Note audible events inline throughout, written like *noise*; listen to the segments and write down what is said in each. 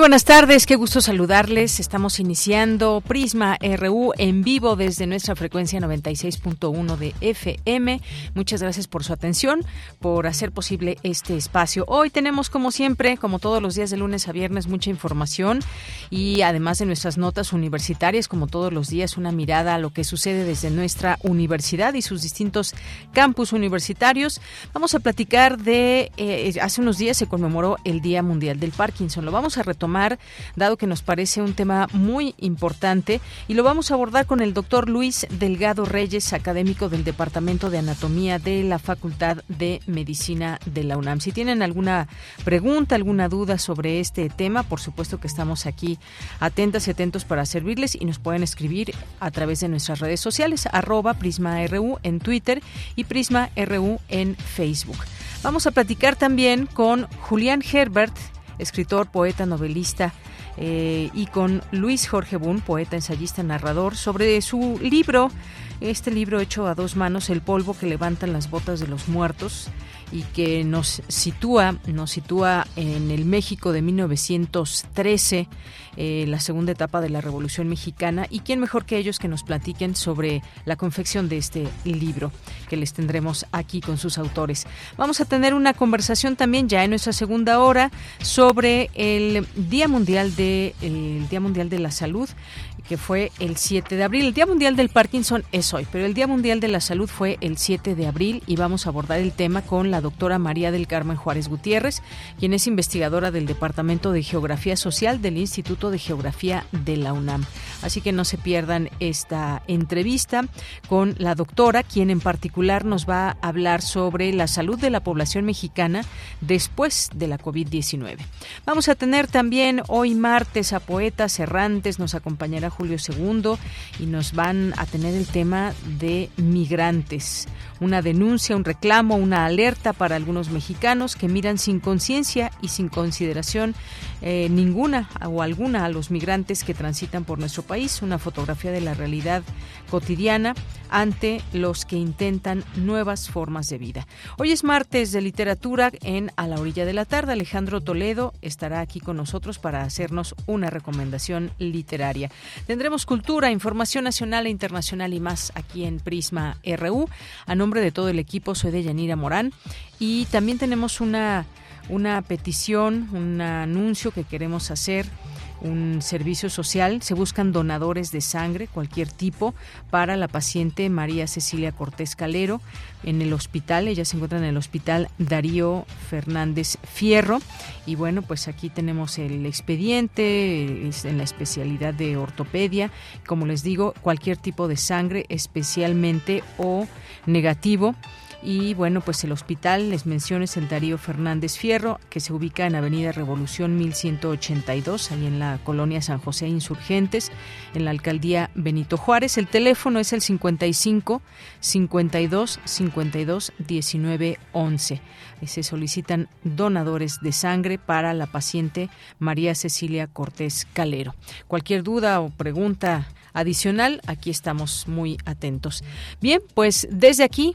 Buenas tardes, qué gusto saludarles. Estamos iniciando Prisma RU en vivo desde nuestra frecuencia 96.1 de FM. Muchas gracias por su atención, por hacer posible este espacio. Hoy tenemos, como siempre, como todos los días de lunes a viernes, mucha información y además de nuestras notas universitarias, como todos los días, una mirada a lo que sucede desde nuestra universidad y sus distintos campus universitarios. Vamos a platicar de, eh, hace unos días se conmemoró el Día Mundial del Parkinson. Lo vamos a dado que nos parece un tema muy importante y lo vamos a abordar con el doctor Luis Delgado Reyes, académico del Departamento de Anatomía de la Facultad de Medicina de la UNAM. Si tienen alguna pregunta, alguna duda sobre este tema, por supuesto que estamos aquí atentas y atentos para servirles y nos pueden escribir a través de nuestras redes sociales, arroba PrismaRU en Twitter y PrismaRU en Facebook. Vamos a platicar también con Julián Herbert, escritor, poeta, novelista, eh, y con Luis Jorge Bun, poeta, ensayista, narrador, sobre su libro, este libro hecho a dos manos, El polvo que levantan las botas de los muertos, y que nos sitúa, nos sitúa en el México de 1913, eh, la segunda etapa de la Revolución Mexicana. Y quién mejor que ellos que nos platiquen sobre la confección de este libro que les tendremos aquí con sus autores. Vamos a tener una conversación también ya en nuestra segunda hora sobre el Día Mundial de el Día Mundial de la Salud que fue el 7 de abril. El Día Mundial del Parkinson es hoy, pero el Día Mundial de la Salud fue el 7 de abril y vamos a abordar el tema con la doctora María del Carmen Juárez Gutiérrez, quien es investigadora del Departamento de Geografía Social del Instituto de Geografía de la UNAM. Así que no se pierdan esta entrevista con la doctora, quien en particular nos va a hablar sobre la salud de la población mexicana después de la COVID-19. Vamos a tener también hoy martes a poetas errantes, nos acompañará Julio II y nos van a tener el tema de migrantes. Una denuncia, un reclamo, una alerta para algunos mexicanos que miran sin conciencia y sin consideración eh, ninguna o alguna a los migrantes que transitan por nuestro país. Una fotografía de la realidad cotidiana ante los que intentan nuevas formas de vida. Hoy es martes de literatura en A la orilla de la tarde. Alejandro Toledo estará aquí con nosotros para hacernos una recomendación literaria. Tendremos cultura, información nacional e internacional y más aquí en Prisma RU. A nombre de todo el equipo soy de Yanira Morán. Y también tenemos una una petición, un anuncio que queremos hacer un servicio social. Se buscan donadores de sangre, cualquier tipo, para la paciente María Cecilia Cortés Calero en el hospital. Ella se encuentra en el hospital Darío Fernández Fierro. Y bueno, pues aquí tenemos el expediente en la especialidad de ortopedia. Como les digo, cualquier tipo de sangre, especialmente o negativo y bueno, pues el hospital, les menciono, es el Darío Fernández Fierro, que se ubica en Avenida Revolución 1182, ahí en la colonia San José Insurgentes, en la alcaldía Benito Juárez. El teléfono es el 55 52 52 19 11. Se solicitan donadores de sangre para la paciente María Cecilia Cortés Calero. Cualquier duda o pregunta adicional, aquí estamos muy atentos. Bien, pues desde aquí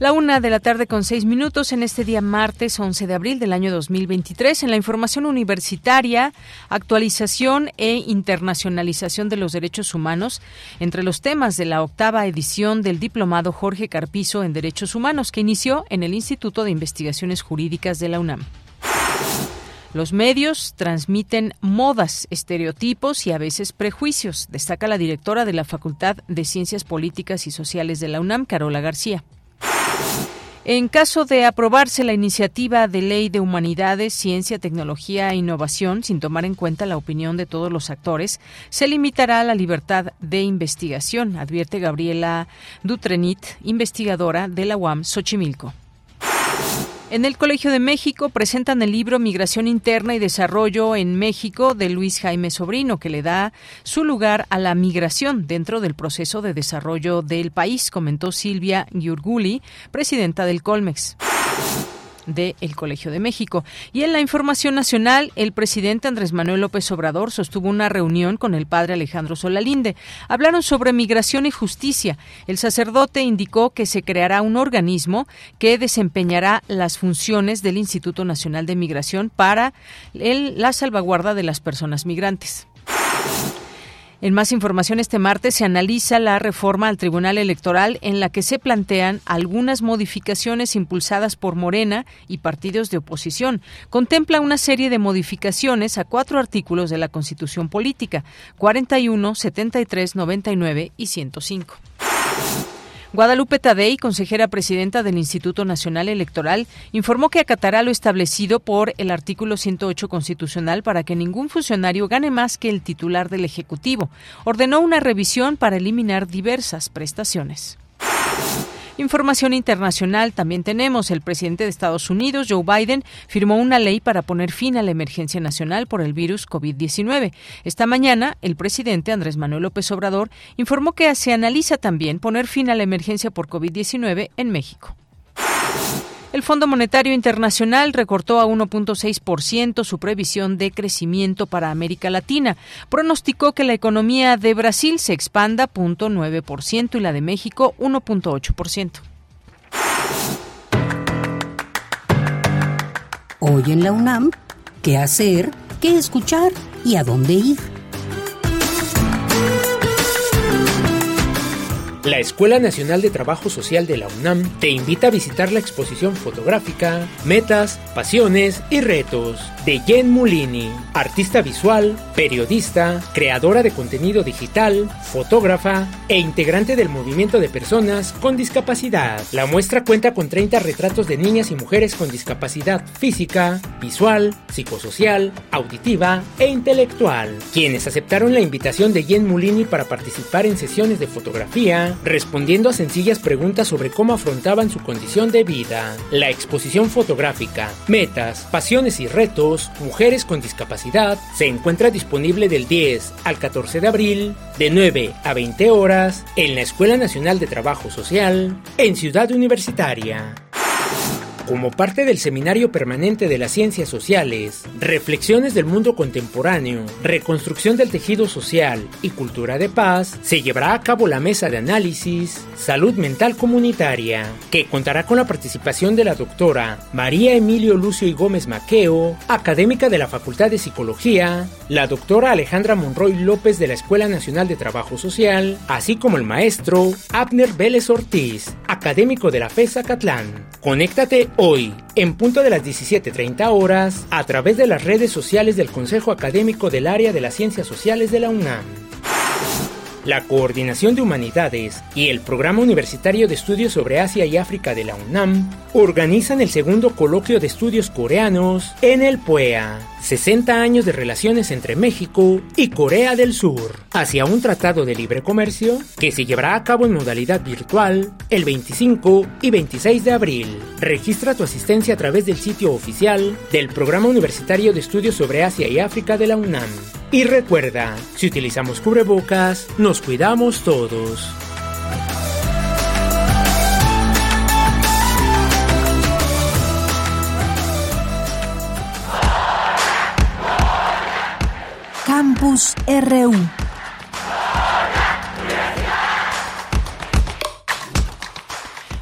La una de la tarde con seis minutos en este día martes 11 de abril del año 2023. En la información universitaria, actualización e internacionalización de los derechos humanos entre los temas de la octava edición del diplomado Jorge Carpizo en Derechos Humanos que inició en el Instituto de Investigaciones Jurídicas de la UNAM. Los medios transmiten modas, estereotipos y a veces prejuicios, destaca la directora de la Facultad de Ciencias Políticas y Sociales de la UNAM, Carola García. En caso de aprobarse la iniciativa de ley de humanidades, ciencia, tecnología e innovación, sin tomar en cuenta la opinión de todos los actores, se limitará la libertad de investigación, advierte Gabriela Dutrenit, investigadora de la UAM Xochimilco. En el Colegio de México presentan el libro Migración Interna y Desarrollo en México de Luis Jaime Sobrino, que le da su lugar a la migración dentro del proceso de desarrollo del país, comentó Silvia Giurguli, presidenta del Colmex del el Colegio de México. Y en la información nacional, el presidente Andrés Manuel López Obrador sostuvo una reunión con el padre Alejandro Solalinde. Hablaron sobre migración y justicia. El sacerdote indicó que se creará un organismo que desempeñará las funciones del Instituto Nacional de Migración para la salvaguarda de las personas migrantes. En más información, este martes se analiza la reforma al Tribunal Electoral en la que se plantean algunas modificaciones impulsadas por Morena y partidos de oposición. Contempla una serie de modificaciones a cuatro artículos de la Constitución Política, 41, 73, 99 y 105. Guadalupe Tadei, consejera presidenta del Instituto Nacional Electoral, informó que acatará lo establecido por el artículo 108 constitucional para que ningún funcionario gane más que el titular del Ejecutivo. Ordenó una revisión para eliminar diversas prestaciones. Información internacional también tenemos. El presidente de Estados Unidos, Joe Biden, firmó una ley para poner fin a la emergencia nacional por el virus COVID-19. Esta mañana, el presidente Andrés Manuel López Obrador informó que se analiza también poner fin a la emergencia por COVID-19 en México. El Fondo Monetario Internacional recortó a 1.6% su previsión de crecimiento para América Latina. Pronosticó que la economía de Brasil se expanda 0.9% y la de México 1.8%. Hoy en la UNAM, ¿qué hacer? ¿Qué escuchar? ¿Y a dónde ir? La Escuela Nacional de Trabajo Social de la UNAM te invita a visitar la exposición fotográfica Metas, Pasiones y Retos de Jen Mulini, artista visual, periodista, creadora de contenido digital, fotógrafa e integrante del movimiento de personas con discapacidad. La muestra cuenta con 30 retratos de niñas y mujeres con discapacidad física, visual, psicosocial, auditiva e intelectual, quienes aceptaron la invitación de Jen Mulini para participar en sesiones de fotografía, respondiendo a sencillas preguntas sobre cómo afrontaban su condición de vida. La exposición fotográfica, metas, pasiones y retos, mujeres con discapacidad, se encuentra disponible del 10 al 14 de abril, de 9 a 20 horas, en la Escuela Nacional de Trabajo Social, en Ciudad Universitaria. Como parte del Seminario Permanente de las Ciencias Sociales, Reflexiones del Mundo Contemporáneo, Reconstrucción del Tejido Social y Cultura de Paz, se llevará a cabo la mesa de análisis Salud Mental Comunitaria, que contará con la participación de la doctora María Emilio Lucio y Gómez Maqueo, académica de la Facultad de Psicología, la doctora Alejandra Monroy López de la Escuela Nacional de Trabajo Social, así como el maestro Abner Vélez Ortiz, académico de la FESA Catlán. Conéctate hoy, en punto de las 17.30 horas, a través de las redes sociales del Consejo Académico del Área de las Ciencias Sociales de la UNAM la Coordinación de Humanidades y el Programa Universitario de Estudios sobre Asia y África de la UNAM organizan el segundo coloquio de estudios coreanos en el PUEA. 60 años de relaciones entre México y Corea del Sur, hacia un tratado de libre comercio que se llevará a cabo en modalidad virtual el 25 y 26 de abril. Registra tu asistencia a través del sitio oficial del Programa Universitario de Estudios sobre Asia y África de la UNAM. Y recuerda, si utilizamos cubrebocas, nos cuidamos todos. Campus RU.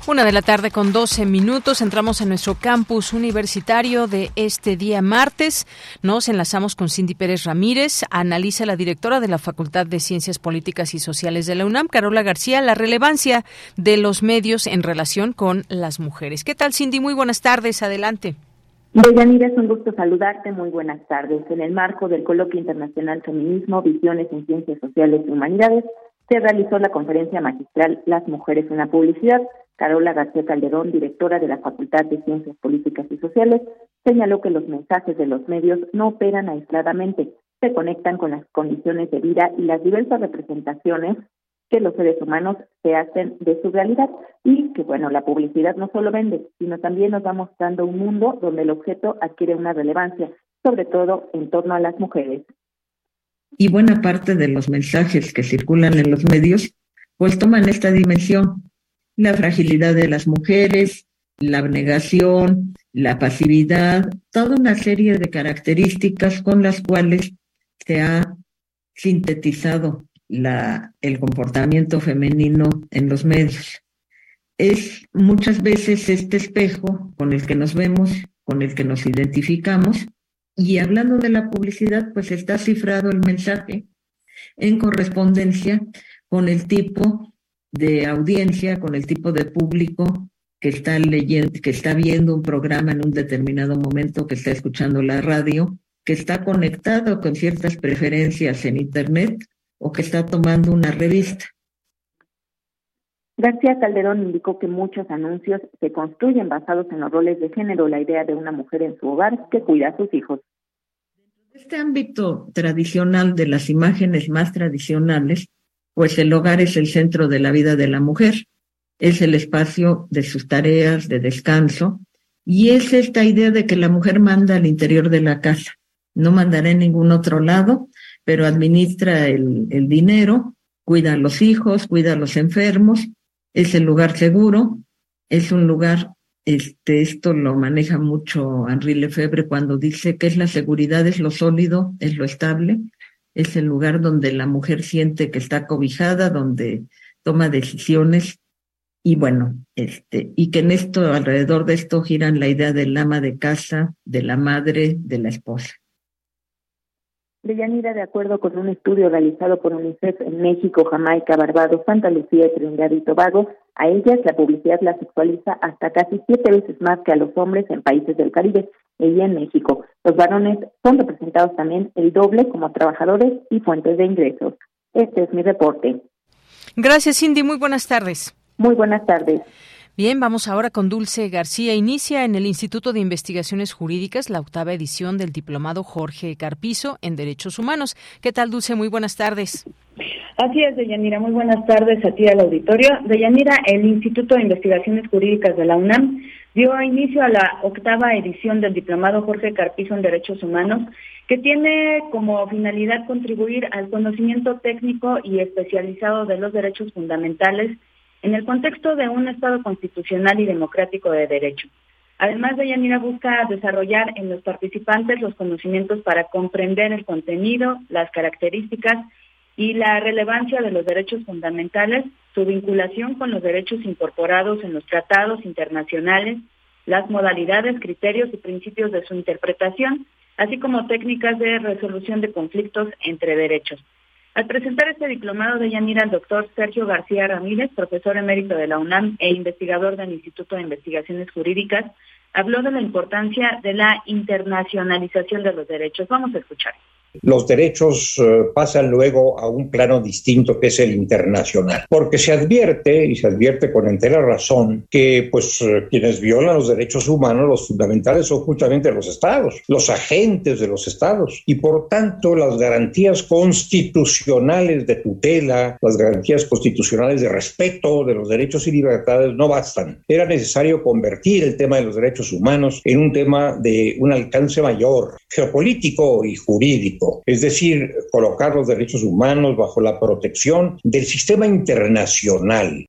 Una de la tarde con 12 minutos. Entramos en nuestro campus universitario de este día martes. Nos enlazamos con Cindy Pérez Ramírez. Analiza la directora de la Facultad de Ciencias Políticas y Sociales de la UNAM, Carola García, la relevancia de los medios en relación con las mujeres. ¿Qué tal, Cindy? Muy buenas tardes. Adelante. Deyanira, es un gusto saludarte. Muy buenas tardes. En el marco del Coloquio Internacional Feminismo, Visiones en Ciencias Sociales y Humanidades, se realizó la conferencia magistral Las Mujeres en la Publicidad Carola García Calderón, directora de la Facultad de Ciencias Políticas y Sociales, señaló que los mensajes de los medios no operan aisladamente, se conectan con las condiciones de vida y las diversas representaciones que los seres humanos se hacen de su realidad y que, bueno, la publicidad no solo vende, sino también nos va mostrando un mundo donde el objeto adquiere una relevancia, sobre todo en torno a las mujeres. Y buena parte de los mensajes que circulan en los medios, pues toman esta dimensión la fragilidad de las mujeres, la abnegación, la pasividad, toda una serie de características con las cuales se ha sintetizado la, el comportamiento femenino en los medios. Es muchas veces este espejo con el que nos vemos, con el que nos identificamos, y hablando de la publicidad, pues está cifrado el mensaje en correspondencia con el tipo de audiencia, con el tipo de público que está leyendo, que está viendo un programa en un determinado momento, que está escuchando la radio, que está conectado con ciertas preferencias en Internet o que está tomando una revista. García Calderón indicó que muchos anuncios se construyen basados en los roles de género, la idea de una mujer en su hogar que cuida a sus hijos. Este ámbito tradicional de las imágenes más tradicionales, pues el hogar es el centro de la vida de la mujer, es el espacio de sus tareas, de descanso, y es esta idea de que la mujer manda al interior de la casa, no mandará en ningún otro lado, pero administra el, dinero, cuida a los hijos, cuida a los enfermos, es el lugar seguro, es un lugar, este, esto lo maneja mucho Henri Lefebvre cuando dice que es la seguridad, es lo sólido, es lo estable, es el lugar donde la mujer siente que está cobijada, donde toma decisiones y bueno, este, y que en esto, alrededor de esto giran la idea del ama de casa, de la madre, de la esposa. Deyanira, de acuerdo con un estudio realizado por UNICEF en México, Jamaica, Barbados, Santa Lucía y Trinidad y Tobago, a ellas la publicidad la sexualiza hasta casi siete veces más que a los hombres en países del Caribe y en México. Los varones son representados también el doble como trabajadores y fuentes de ingresos. Este es mi reporte. Gracias, Cindy. Muy buenas tardes. Muy buenas tardes. Bien, vamos ahora con Dulce García. Inicia en el Instituto de Investigaciones Jurídicas la octava edición del diplomado Jorge Carpizo en Derechos Humanos. ¿Qué tal, Dulce? Muy buenas tardes. Así es, Deyanira. Muy buenas tardes a ti al auditorio. Deyanira, el Instituto de Investigaciones Jurídicas de la UNAM dio inicio a la octava edición del diplomado Jorge Carpizo en Derechos Humanos, que tiene como finalidad contribuir al conocimiento técnico y especializado de los derechos fundamentales en el contexto de un Estado constitucional y democrático de derecho. Además, Deyanira busca desarrollar en los participantes los conocimientos para comprender el contenido, las características y la relevancia de los derechos fundamentales, su vinculación con los derechos incorporados en los tratados internacionales, las modalidades, criterios y principios de su interpretación, así como técnicas de resolución de conflictos entre derechos. Al presentar este diplomado de Yanira, el doctor Sergio García Ramírez, profesor emérito de la UNAM e investigador del Instituto de Investigaciones Jurídicas, habló de la importancia de la internacionalización de los derechos. Vamos a escuchar los derechos eh, pasan luego a un plano distinto que es el internacional, porque se advierte, y se advierte con entera razón, que pues eh, quienes violan los derechos humanos, los fundamentales, son justamente los estados, los agentes de los estados, y por tanto las garantías constitucionales de tutela, las garantías constitucionales de respeto de los derechos y libertades no bastan. Era necesario convertir el tema de los derechos humanos en un tema de un alcance mayor, geopolítico y jurídico es decir, colocar los derechos humanos bajo la protección del sistema internacional.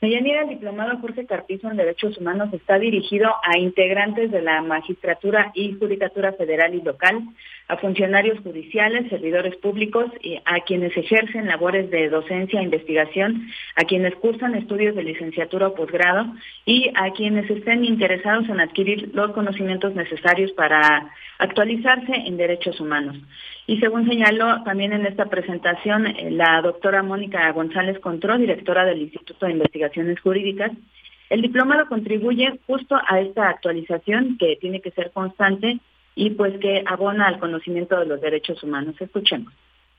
Deyanira, el diplomado Jorge Carpizo en Derechos Humanos está dirigido a integrantes de la magistratura y judicatura federal y local, a funcionarios judiciales, servidores públicos, a quienes ejercen labores de docencia e investigación, a quienes cursan estudios de licenciatura o posgrado y a quienes estén interesados en adquirir los conocimientos necesarios para actualizarse en derechos humanos. Y según señaló también en esta presentación eh, la doctora Mónica González Contró, directora del Instituto de Investigaciones Jurídicas, el diplomado contribuye justo a esta actualización que tiene que ser constante y pues que abona al conocimiento de los derechos humanos. Escuchemos.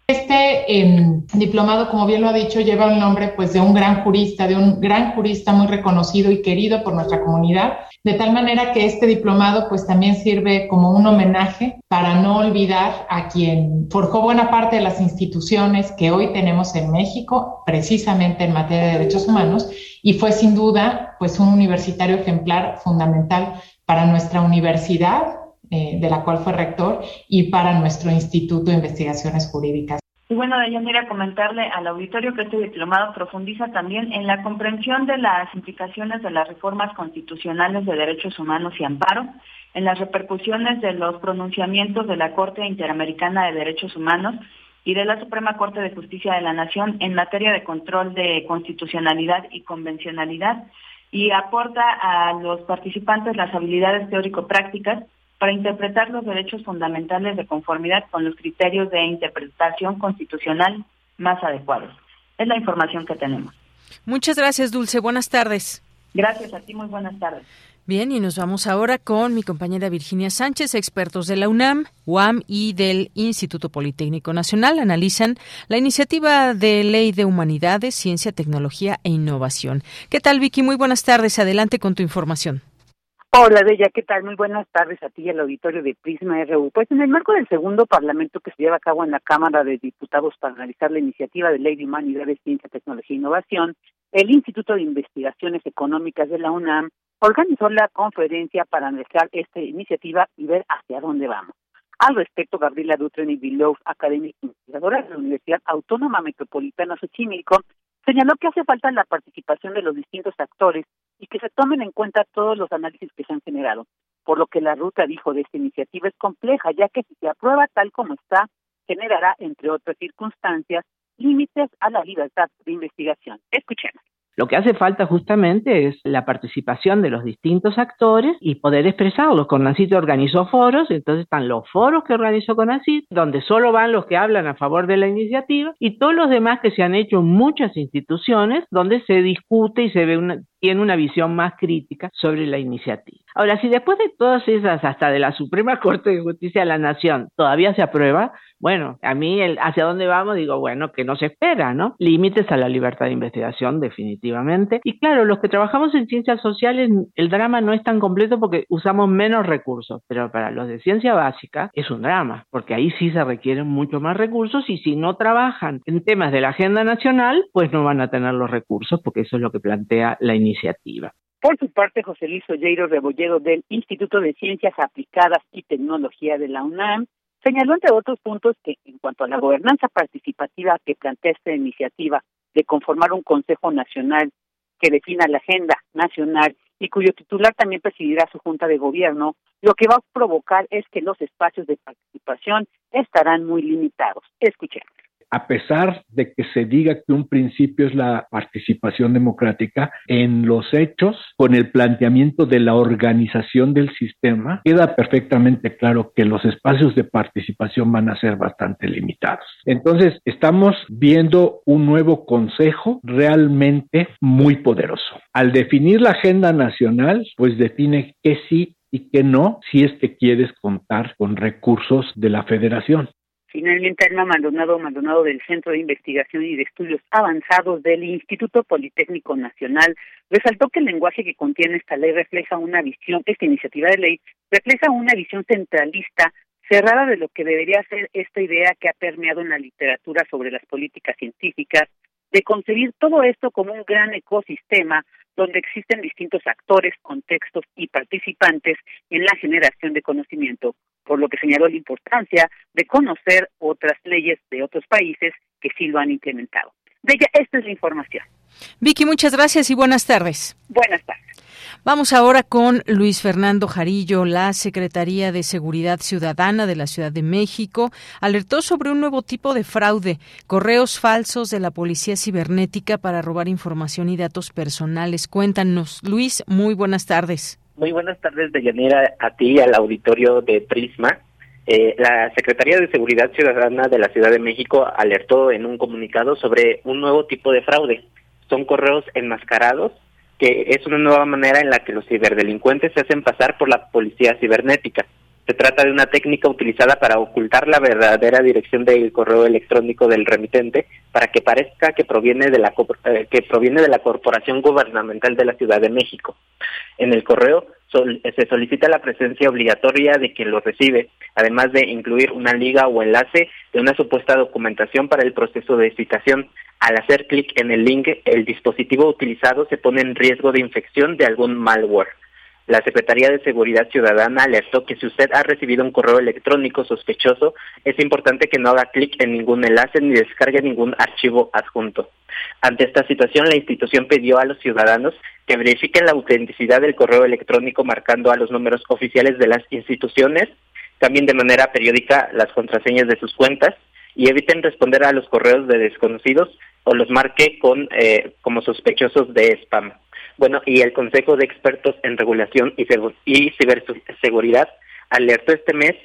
Este em, diplomado, como bien lo ha dicho, lleva el nombre pues de un gran jurista, de un gran jurista muy reconocido y querido por nuestra comunidad, de tal manera que este diplomado pues también sirve como un homenaje para no olvidar a quien forjó buena parte de las instituciones que hoy tenemos en México, precisamente en materia de derechos humanos, y fue sin duda pues un universitario ejemplar fundamental para nuestra universidad eh, de la cual fue rector, y para nuestro Instituto de Investigaciones Jurídicas. Y bueno, Deyanira, comentarle al auditorio que este diplomado profundiza también en la comprensión de las implicaciones de las reformas constitucionales de derechos humanos y amparo, en las repercusiones de los pronunciamientos de la Corte Interamericana de Derechos Humanos y de la Suprema Corte de Justicia de la Nación en materia de control de constitucionalidad y convencionalidad y aporta a los participantes las habilidades teórico-prácticas para interpretar los derechos fundamentales de conformidad con los criterios de interpretación constitucional más adecuados. Es la información que tenemos. Muchas gracias, Dulce. Buenas tardes. Gracias a ti, muy buenas tardes. Bien, y nos vamos ahora con mi compañera Virginia Sánchez, expertos de la UNAM, UAM y del Instituto Politécnico Nacional analizan la iniciativa de Ley de Humanidades, Ciencia, Tecnología e Innovación. ¿Qué tal, Vicky? Muy buenas tardes. Adelante con tu información. Hola, Bella, ¿qué tal? Muy buenas tardes a ti y al auditorio de Prisma RU. Pues en el marco del segundo parlamento que se lleva a cabo en la Cámara de Diputados para analizar la iniciativa de Ley de Humanidades, Ciencia, Tecnología e Innovación, el Instituto de Investigaciones Económicas de la UNAM organizó la conferencia para analizar esta iniciativa y ver hacia dónde vamos. Al respecto, Gabriela Dutreni Vilov, académica investigadora de la Universidad Autónoma Metropolitana Xochimilco, señaló que hace falta la participación de los distintos actores y que se tomen en cuenta todos los análisis que se han generado, por lo que la ruta, dijo, de esta iniciativa es compleja, ya que si se aprueba tal como está, generará, entre otras circunstancias, límites a la libertad de investigación. Escuchemos. Lo que hace falta justamente es la participación de los distintos actores y poder expresarlos. CONACYT organizó foros, entonces están los foros que organizó CONACYT, donde solo van los que hablan a favor de la iniciativa, y todos los demás que se han hecho en muchas instituciones, donde se discute y se ve una, tiene una visión más crítica sobre la iniciativa. Ahora, si después de todas esas, hasta de la Suprema *laughs* Corte de Justicia de la Nación, todavía se aprueba, bueno, a mí hacia dónde vamos digo, bueno, que no se espera, ¿no? Límites a la libertad de investigación, definitivamente. Y claro, los que trabajamos en ciencias sociales, el drama no es tan completo porque usamos menos recursos, pero para los de ciencia básica es un drama, porque ahí sí se requieren mucho más recursos y si no trabajan en temas de la agenda nacional, pues no van a tener los recursos, porque eso es lo que plantea la iniciativa. Por su parte, José Luis Olleiro Rebolledo del Instituto de Ciencias Aplicadas y Tecnología de la UNAM Señaló, entre otros puntos, que en cuanto a la gobernanza participativa que plantea esta iniciativa de conformar un Consejo Nacional que defina la agenda nacional y cuyo titular también presidirá su Junta de Gobierno, lo que va a provocar es que los espacios de participación estarán muy limitados. Escuchemos a pesar de que se diga que un principio es la participación democrática, en los hechos, con el planteamiento de la organización del sistema, queda perfectamente claro que los espacios de participación van a ser bastante limitados. Entonces, estamos viendo un nuevo consejo realmente muy poderoso. Al definir la agenda nacional, pues define qué sí y qué no si es que quieres contar con recursos de la federación. Finalmente, Alma Maldonado Maldonado del Centro de Investigación y de Estudios Avanzados del Instituto Politécnico Nacional resaltó que el lenguaje que contiene esta ley refleja una visión, esta iniciativa de ley refleja una visión centralista cerrada de lo que debería ser esta idea que ha permeado en la literatura sobre las políticas científicas, de concebir todo esto como un gran ecosistema donde existen distintos actores, contextos y participantes en la generación de conocimiento, por lo que señaló la importancia de conocer otras leyes de otros países que sí lo han implementado. De ella, esta es la información. Vicky, muchas gracias y buenas tardes. Buenas tardes. Vamos ahora con Luis Fernando Jarillo. La Secretaría de Seguridad Ciudadana de la Ciudad de México alertó sobre un nuevo tipo de fraude, correos falsos de la Policía Cibernética para robar información y datos personales. Cuéntanos, Luis, muy buenas tardes. Muy buenas tardes, Deyanira, a ti y al auditorio de Prisma. Eh, la Secretaría de Seguridad Ciudadana de la Ciudad de México alertó en un comunicado sobre un nuevo tipo de fraude. Son correos enmascarados que es una nueva manera en la que los ciberdelincuentes se hacen pasar por la policía cibernética. Se trata de una técnica utilizada para ocultar la verdadera dirección del correo electrónico del remitente para que parezca que proviene de la eh, que proviene de la corporación gubernamental de la Ciudad de México. En el correo se solicita la presencia obligatoria de quien lo recibe, además de incluir una liga o enlace de una supuesta documentación para el proceso de citación. Al hacer clic en el link, el dispositivo utilizado se pone en riesgo de infección de algún malware. La Secretaría de Seguridad Ciudadana alertó que si usted ha recibido un correo electrónico sospechoso, es importante que no haga clic en ningún enlace ni descargue ningún archivo adjunto. Ante esta situación, la institución pidió a los ciudadanos que verifiquen la autenticidad del correo electrónico marcando a los números oficiales de las instituciones, también de manera periódica las contraseñas de sus cuentas y eviten responder a los correos de desconocidos o los marque con eh, como sospechosos de spam. Bueno, y el Consejo de Expertos en Regulación y, Ciberseguridad alertó este mes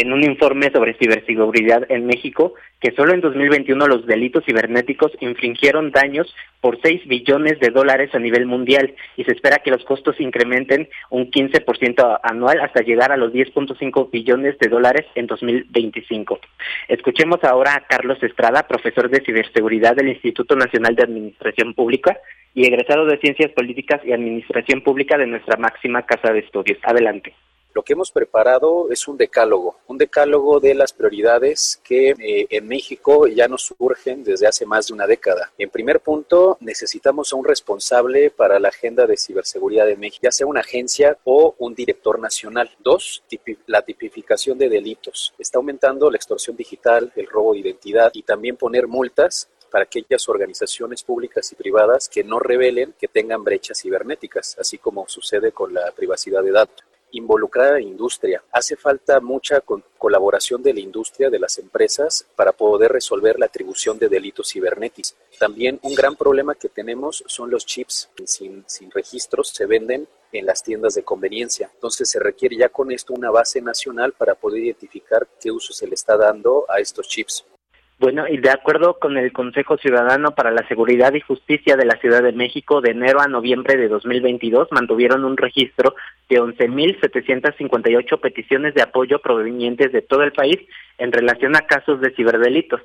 en un informe sobre ciberseguridad en México que solo en 2021 los delitos cibernéticos infringieron daños por 6 billones de dólares a nivel mundial y se espera que los costos incrementen un 15% anual hasta llegar a los 10.5 billones de dólares en 2025. Escuchemos ahora a Carlos Estrada, profesor de ciberseguridad del Instituto Nacional de Administración Pública y egresado de Ciencias Políticas y Administración Pública de nuestra máxima casa de estudios. Adelante. Lo que hemos preparado es un decálogo, un decálogo de las prioridades que eh, en México ya nos surgen desde hace más de una década. En primer punto, necesitamos a un responsable para la agenda de ciberseguridad de México, ya sea una agencia o un director nacional. Dos, la tipificación de delitos. Está aumentando la extorsión digital, el robo de identidad y también poner multas para aquellas organizaciones públicas y privadas que no revelen que tengan brechas cibernéticas, así como sucede con la privacidad de datos involucrar a la industria. Hace falta mucha colaboración de la industria, de las empresas, para poder resolver la atribución de delitos cibernéticos. También un gran problema que tenemos son los chips sin, sin registros, se venden en las tiendas de conveniencia. Entonces se requiere ya con esto una base nacional para poder identificar qué uso se le está dando a estos chips. Bueno, y de acuerdo con el Consejo Ciudadano para la Seguridad y Justicia de la Ciudad de México, de enero a noviembre de 2022 mantuvieron un registro de 11.758 peticiones de apoyo provenientes de todo el país en relación a casos de ciberdelitos.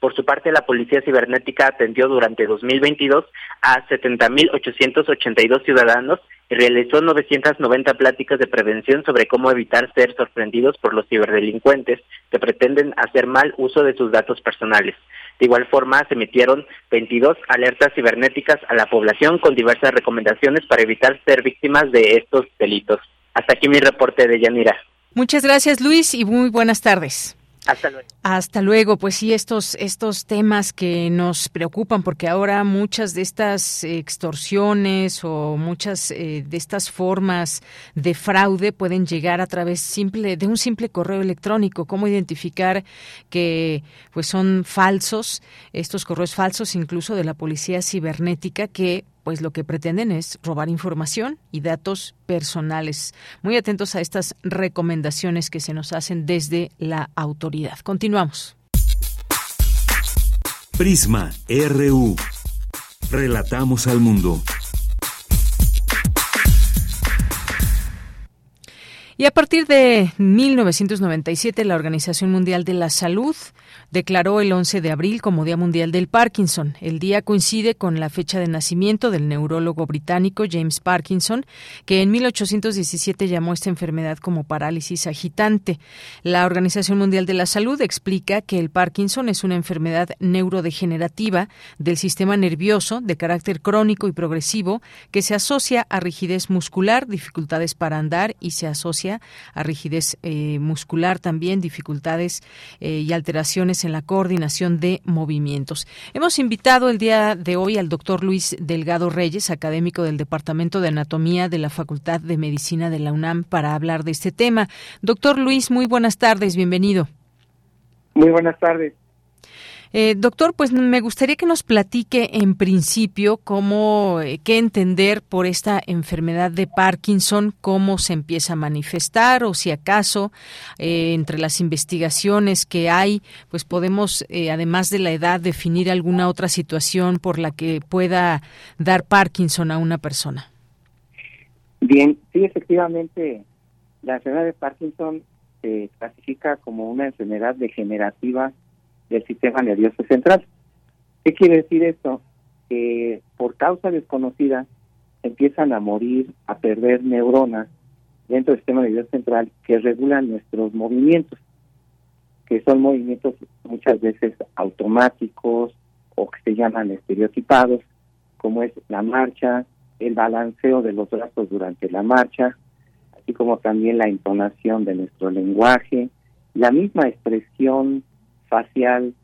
Por su parte, la Policía Cibernética atendió durante 2022 a 70.882 ciudadanos y realizó 990 pláticas de prevención sobre cómo evitar ser sorprendidos por los ciberdelincuentes que pretenden hacer mal uso de sus datos personales. De igual forma, se emitieron 22 alertas cibernéticas a la población con diversas recomendaciones para evitar ser víctimas de estos delitos. Hasta aquí mi reporte de Yanira. Muchas gracias, Luis, y muy buenas tardes. Hasta luego. Hasta luego. Pues sí, estos, estos temas que nos preocupan, porque ahora muchas de estas extorsiones o muchas eh, de estas formas de fraude pueden llegar a través simple, de un simple correo electrónico. ¿Cómo identificar que pues son falsos, estos correos falsos, incluso de la policía cibernética, que pues lo que pretenden es robar información y datos personales. Muy atentos a estas recomendaciones que se nos hacen desde la autoridad. Continuamos. Prisma RU. Relatamos al mundo. Y a partir de 1997, la Organización Mundial de la Salud declaró el 11 de abril como Día Mundial del Parkinson. El día coincide con la fecha de nacimiento del neurólogo británico James Parkinson, que en 1817 llamó esta enfermedad como parálisis agitante. La Organización Mundial de la Salud explica que el Parkinson es una enfermedad neurodegenerativa del sistema nervioso de carácter crónico y progresivo que se asocia a rigidez muscular, dificultades para andar y se asocia a rigidez eh, muscular también, dificultades eh, y alteraciones en la coordinación de movimientos. Hemos invitado el día de hoy al doctor Luis Delgado Reyes, académico del Departamento de Anatomía de la Facultad de Medicina de la UNAM, para hablar de este tema. Doctor Luis, muy buenas tardes, bienvenido. Muy buenas tardes. Eh, doctor, pues me gustaría que nos platique en principio cómo, eh, qué entender por esta enfermedad de Parkinson, cómo se empieza a manifestar o si acaso eh, entre las investigaciones que hay, pues podemos, además de la edad, definir alguna otra situación por la que pueda dar Parkinson a una persona. Bien, sí, efectivamente, la enfermedad de Parkinson se clasifica como una enfermedad degenerativa del sistema nervioso central. ¿Qué quiere decir esto? Que por causa desconocida empiezan a morir, a perder neuronas dentro del sistema nervioso central que regulan nuestros movimientos, que son movimientos muchas veces automáticos o que se llaman estereotipados, como es la marcha, el balanceo de los brazos durante la marcha, así como también la entonación de nuestro lenguaje, la misma expresión facial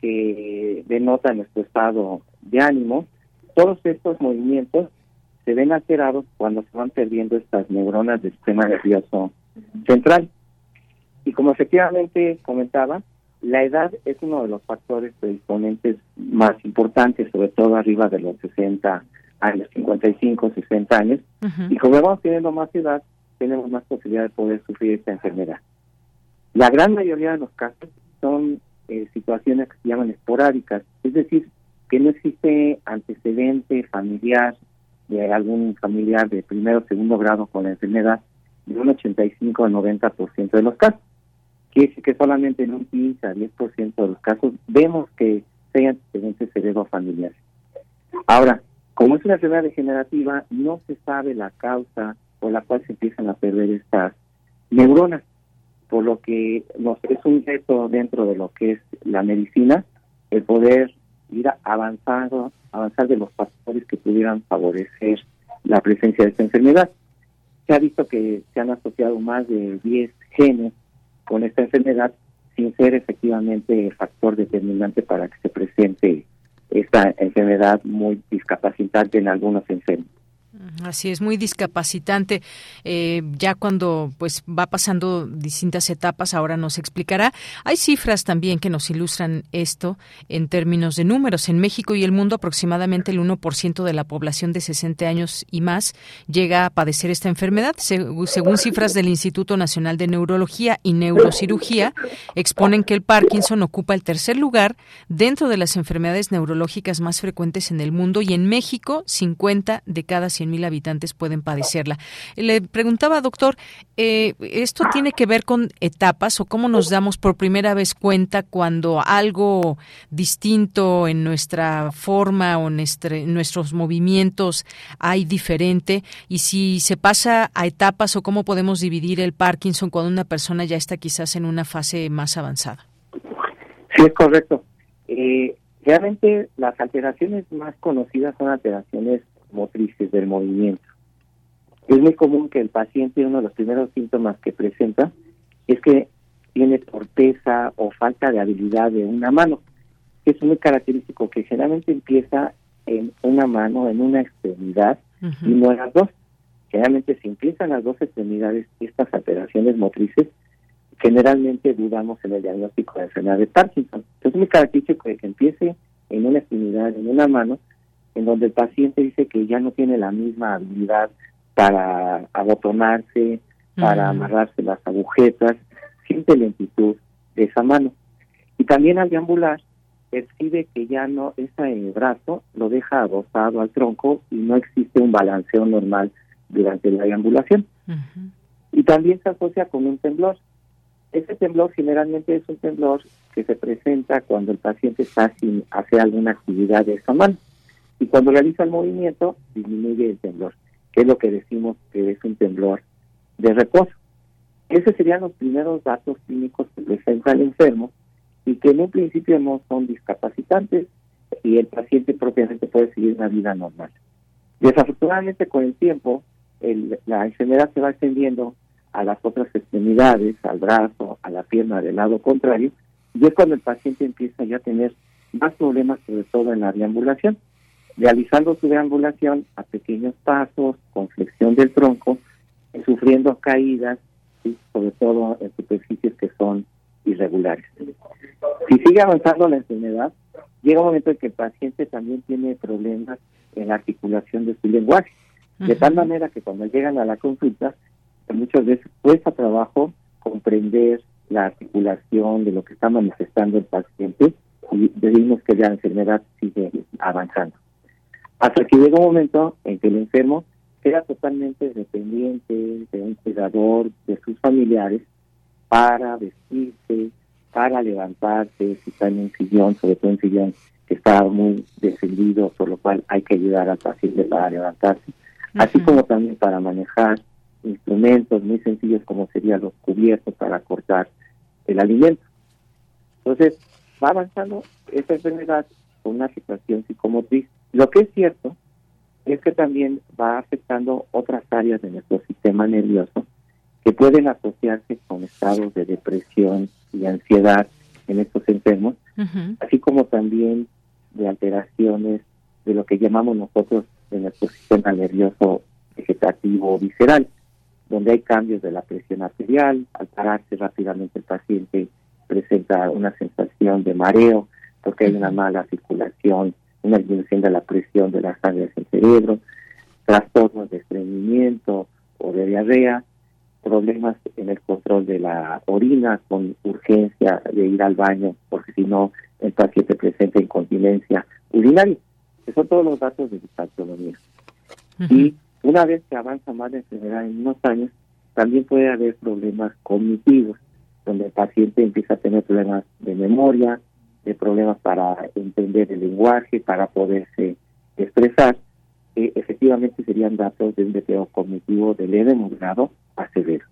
que denota nuestro estado de ánimo, todos estos movimientos se ven alterados cuando se van perdiendo estas neuronas del sistema nervioso central. Y como efectivamente comentaba, la edad es uno de los factores predisponentes más importantes, sobre todo arriba de los 60 años, 55, 60 años. Y como vamos teniendo más edad, tenemos más posibilidad de poder sufrir esta enfermedad. La gran mayoría de los casos son eh, situaciones que se llaman esporádicas, es decir, que no existe antecedente familiar de algún familiar de primero o segundo grado con la enfermedad de un 85 al 90% de los casos. Quiere decir que solamente en un 15 a 10% de los casos vemos que hay antecedentes cerebro-familiares. Ahora, como es una enfermedad degenerativa, no se sabe la causa por la cual se empiezan a perder estas neuronas por lo que nos, es un reto dentro de lo que es la medicina el poder ir avanzando, avanzar de los factores que pudieran favorecer la presencia de esta enfermedad. Se ha visto que se han asociado más de 10 genes con esta enfermedad sin ser efectivamente factor determinante para que se presente esta enfermedad muy discapacitante en algunos enfermos. Así es, muy discapacitante. Eh, ya cuando pues va pasando distintas etapas, ahora nos explicará. Hay cifras también que nos ilustran esto en términos de números. En México y el mundo, aproximadamente el 1% de la población de 60 años y más llega a padecer esta enfermedad. según cifras del Instituto Nacional de Neurología y Neurocirugía, exponen que el Parkinson ocupa el tercer lugar dentro de las enfermedades neurológicas más frecuentes en el mundo y en México 50 de cada 100 mil habitantes pueden padecerla. Le preguntaba, doctor, eh, ¿esto tiene que ver con etapas o cómo nos damos por primera vez cuenta cuando algo distinto en nuestra forma o en nuestros movimientos hay diferente? Y si se pasa a etapas o cómo podemos dividir el Parkinson cuando una persona ya está quizás en una fase más avanzada. Sí, es correcto. Eh, realmente las alteraciones más conocidas son alteraciones motrices del movimiento. Es muy común que el paciente, uno de los primeros síntomas que presenta es que tiene torpeza o falta de habilidad de una mano. Es muy característico que generalmente empieza en una mano, en una extremidad y no en las dos. Generalmente si empiezan las dos extremidades estas alteraciones motrices, generalmente dudamos en el diagnóstico de enfermedad de Parkinson. Entonces es muy característico que empiece en una extremidad, en una mano, en donde el paciente dice que ya no tiene la misma habilidad para abotonarse, para amarrarse las agujetas, siente lentitud de esa mano. Y también al deambular percibe que ya no, ese brazo lo deja adosado al tronco y no existe un balanceo normal durante la deambulación. Y también se asocia con un temblor. Ese temblor generalmente es un temblor que se presenta cuando el paciente está sin hacer alguna actividad de esa mano y cuando realiza el movimiento disminuye el temblor, que es lo que decimos que es un temblor de reposo. Esos serían los primeros datos clínicos que presenta el enfermo y que en un principio no son discapacitantes y el paciente propiamente puede seguir una vida normal. Desafortunadamente con el tiempo la enfermedad se va extendiendo a las otras extremidades, al brazo, a la pierna del lado contrario, y es cuando el paciente empieza ya a tener más problemas, sobre todo en la deambulación, realizando su deambulación a pequeños pasos, con flexión del tronco, sufriendo caídas, y sobre todo en superficies que son irregulares. Si sigue avanzando la enfermedad, llega un momento en que el paciente también tiene problemas en la articulación de su lenguaje, de tal manera que cuando llegan a la consulta, muchas veces cuesta trabajo comprender la articulación de lo que está manifestando el paciente y decimos que la enfermedad sigue avanzando. Hasta que llega un momento en que el enfermo queda totalmente dependiente de un cuidador, de sus familiares, para vestirse, para levantarse, si está en un sillón, sobre todo un sillón que está muy descendido, por lo cual hay que ayudar al paciente para levantarse, así como también para manejar instrumentos muy sencillos como serían los cubiertos para cortar el alimento. Entonces, va avanzando esta enfermedad con una situación psicomotriz. Lo que es cierto es que también va afectando otras áreas de nuestro sistema nervioso que pueden asociarse con estados de depresión y ansiedad en estos enfermos, así como también de alteraciones de lo que llamamos nosotros en nuestro sistema nervioso vegetativo visceral donde hay cambios de la presión arterial, al pararse rápidamente el paciente presenta una sensación de mareo porque hay una mala circulación, una disminución de la presión de la sangre en el cerebro, trastornos de estreñimiento o de diarrea, problemas en el control de la orina con urgencia de ir al baño porque si no el paciente presenta incontinencia urinaria. Esos son todos los datos de disautonomía. Y una vez que avanza más la enfermedad en unos años, también puede haber problemas cognitivos, donde el paciente empieza a tener problemas de memoria, de problemas para entender el lenguaje, para poderse expresar. que efectivamente serían datos de un deterioro cognitivo de leve, moderado a severo.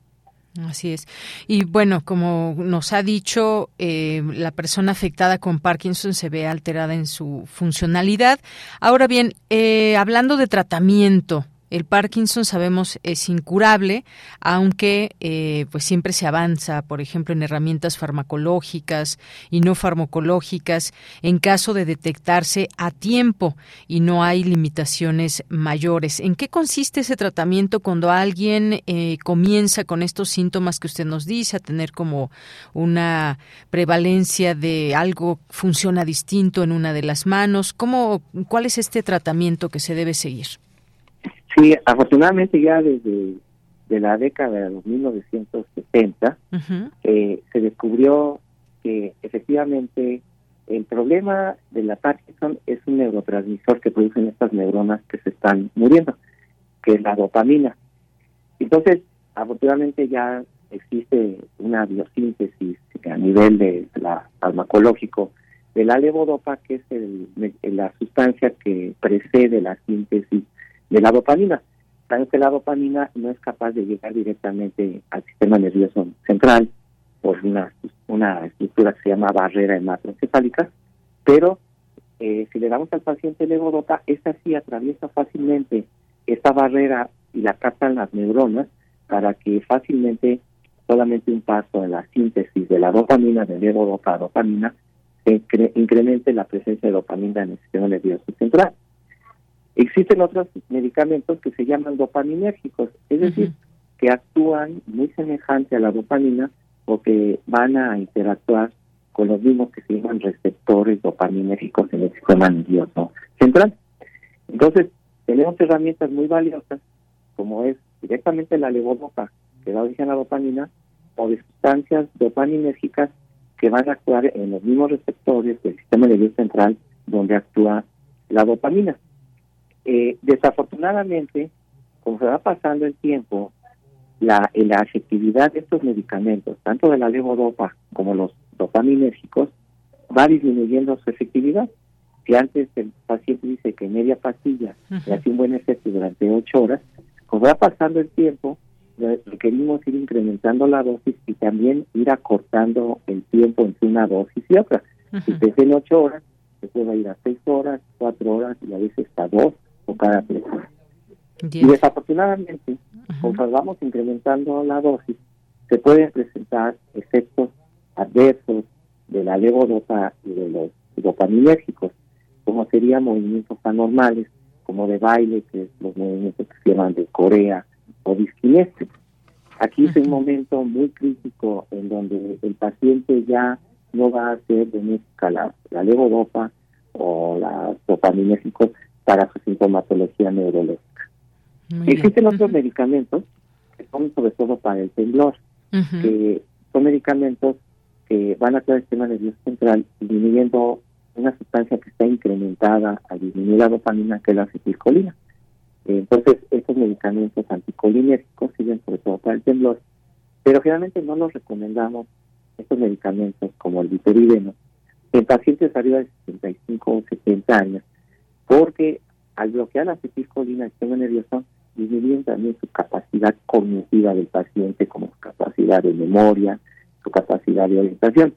Así es. Y bueno, como nos ha dicho, eh, la persona afectada con Parkinson se ve alterada en su funcionalidad. Ahora bien, eh, hablando de tratamiento, el Parkinson sabemos es incurable, aunque eh, pues siempre se avanza, por ejemplo, en herramientas farmacológicas y no farmacológicas en caso de detectarse a tiempo y no hay limitaciones mayores. ¿En qué consiste ese tratamiento cuando alguien eh, comienza con estos síntomas que usted nos dice, a tener como una prevalencia de algo funciona distinto en una de las manos? ¿Cómo, ¿Cuál es este tratamiento que se debe seguir? Sí, afortunadamente ya desde de la década de los 1970 eh, se descubrió que efectivamente el problema de la Parkinson es un neurotransmisor que producen estas neuronas que se están muriendo, que es la dopamina. Entonces, afortunadamente ya existe una biosíntesis a nivel de la farmacológico de la levodopa, que es el, la sustancia que precede la síntesis de la dopamina. Saben que la dopamina no es capaz de llegar directamente al sistema nervioso central por una, una estructura que se llama barrera hematoencefálica, pero eh, si le damos al paciente levodopa, esta sí atraviesa fácilmente esta barrera y la captan las neuronas para que fácilmente solamente un paso en la síntesis de la dopamina, de levodopa a dopamina, incremente la presencia de dopamina en el sistema nervioso central. Existen otros medicamentos que se llaman dopaminérgicos, es decir, que actúan muy semejante a la dopamina o que van a interactuar con los mismos que se llaman receptores dopaminérgicos en el sistema nervioso central. Entonces, tenemos herramientas muy valiosas, como es directamente la levodopa, que da origen a la dopamina, o de sustancias dopaminérgicas que van a actuar en los mismos receptores del sistema nervioso central donde actúa la dopamina. Eh, desafortunadamente, como se va pasando el tiempo, la, la efectividad de estos medicamentos, tanto de la levodopa como los dopaminérgicos, va disminuyendo su efectividad. Si antes el paciente dice que media pastilla le hace un buen efecto durante ocho horas, como va pasando el tiempo, requerimos ir incrementando la dosis y también ir acortando el tiempo entre una dosis y otra. Si te en ocho horas, se puede ir a seis horas, cuatro horas y a veces hasta dos o cada tres Y desafortunadamente, conforme vamos incrementando la dosis, se pueden presentar efectos adversos de la levodopa y de los dopaminérgicos, como serían movimientos anormales, como de baile, que es los movimientos que se llaman de Corea o disquinesia. Aquí es un momento muy crítico en donde el paciente ya no va a ser benéfica la, la levodopa o la dopaminérgicos para su sintomatología neurológica. Existen otros medicamentos que son sobre todo para el temblor, que son medicamentos que van a traer el sistema nervioso central disminuyendo una sustancia que está incrementada al disminuir la dopamina, que es la acetilcolina. Entonces, estos medicamentos anticolinérgicos sirven sobre todo para el temblor, pero generalmente no los recomendamos estos medicamentos como el viperideno en pacientes arriba de 65 o 70 años, porque al bloquear la acetilcolina sistema nervioso disminuyen también su capacidad cognitiva del paciente, como su capacidad de memoria, su capacidad de orientación.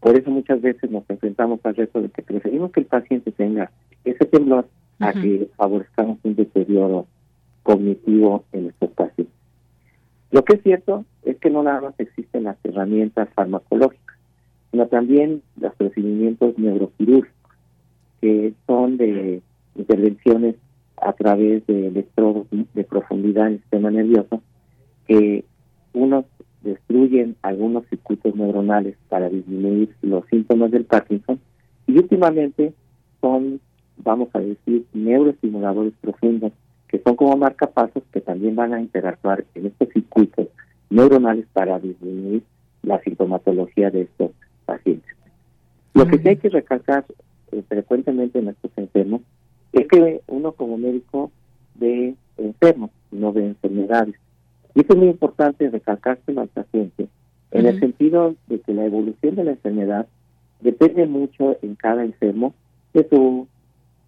Por eso muchas veces nos enfrentamos al reto de que preferimos que el paciente tenga ese temblor a que favorezcamos un deterioro cognitivo en estos pacientes. Lo que es cierto es que no nada más existen las herramientas farmacológicas, sino también los procedimientos neuroquirúrgicos, que son de intervenciones a través de electrodos de profundidad en el sistema nervioso, que unos destruyen algunos circuitos neuronales para disminuir los síntomas del Parkinson y últimamente son, vamos a decir, neuroestimuladores profundos que son como marcapasos que también van a interactuar en estos circuitos neuronales para disminuir la sintomatología de estos pacientes. Lo que sí hay que recalcar eh, frecuentemente en estos enfermos es que uno como médico ve enfermos, no ve enfermedades. Y eso es muy importante recalcarse al paciente, en el sentido de que la evolución de la enfermedad depende mucho en cada enfermo de su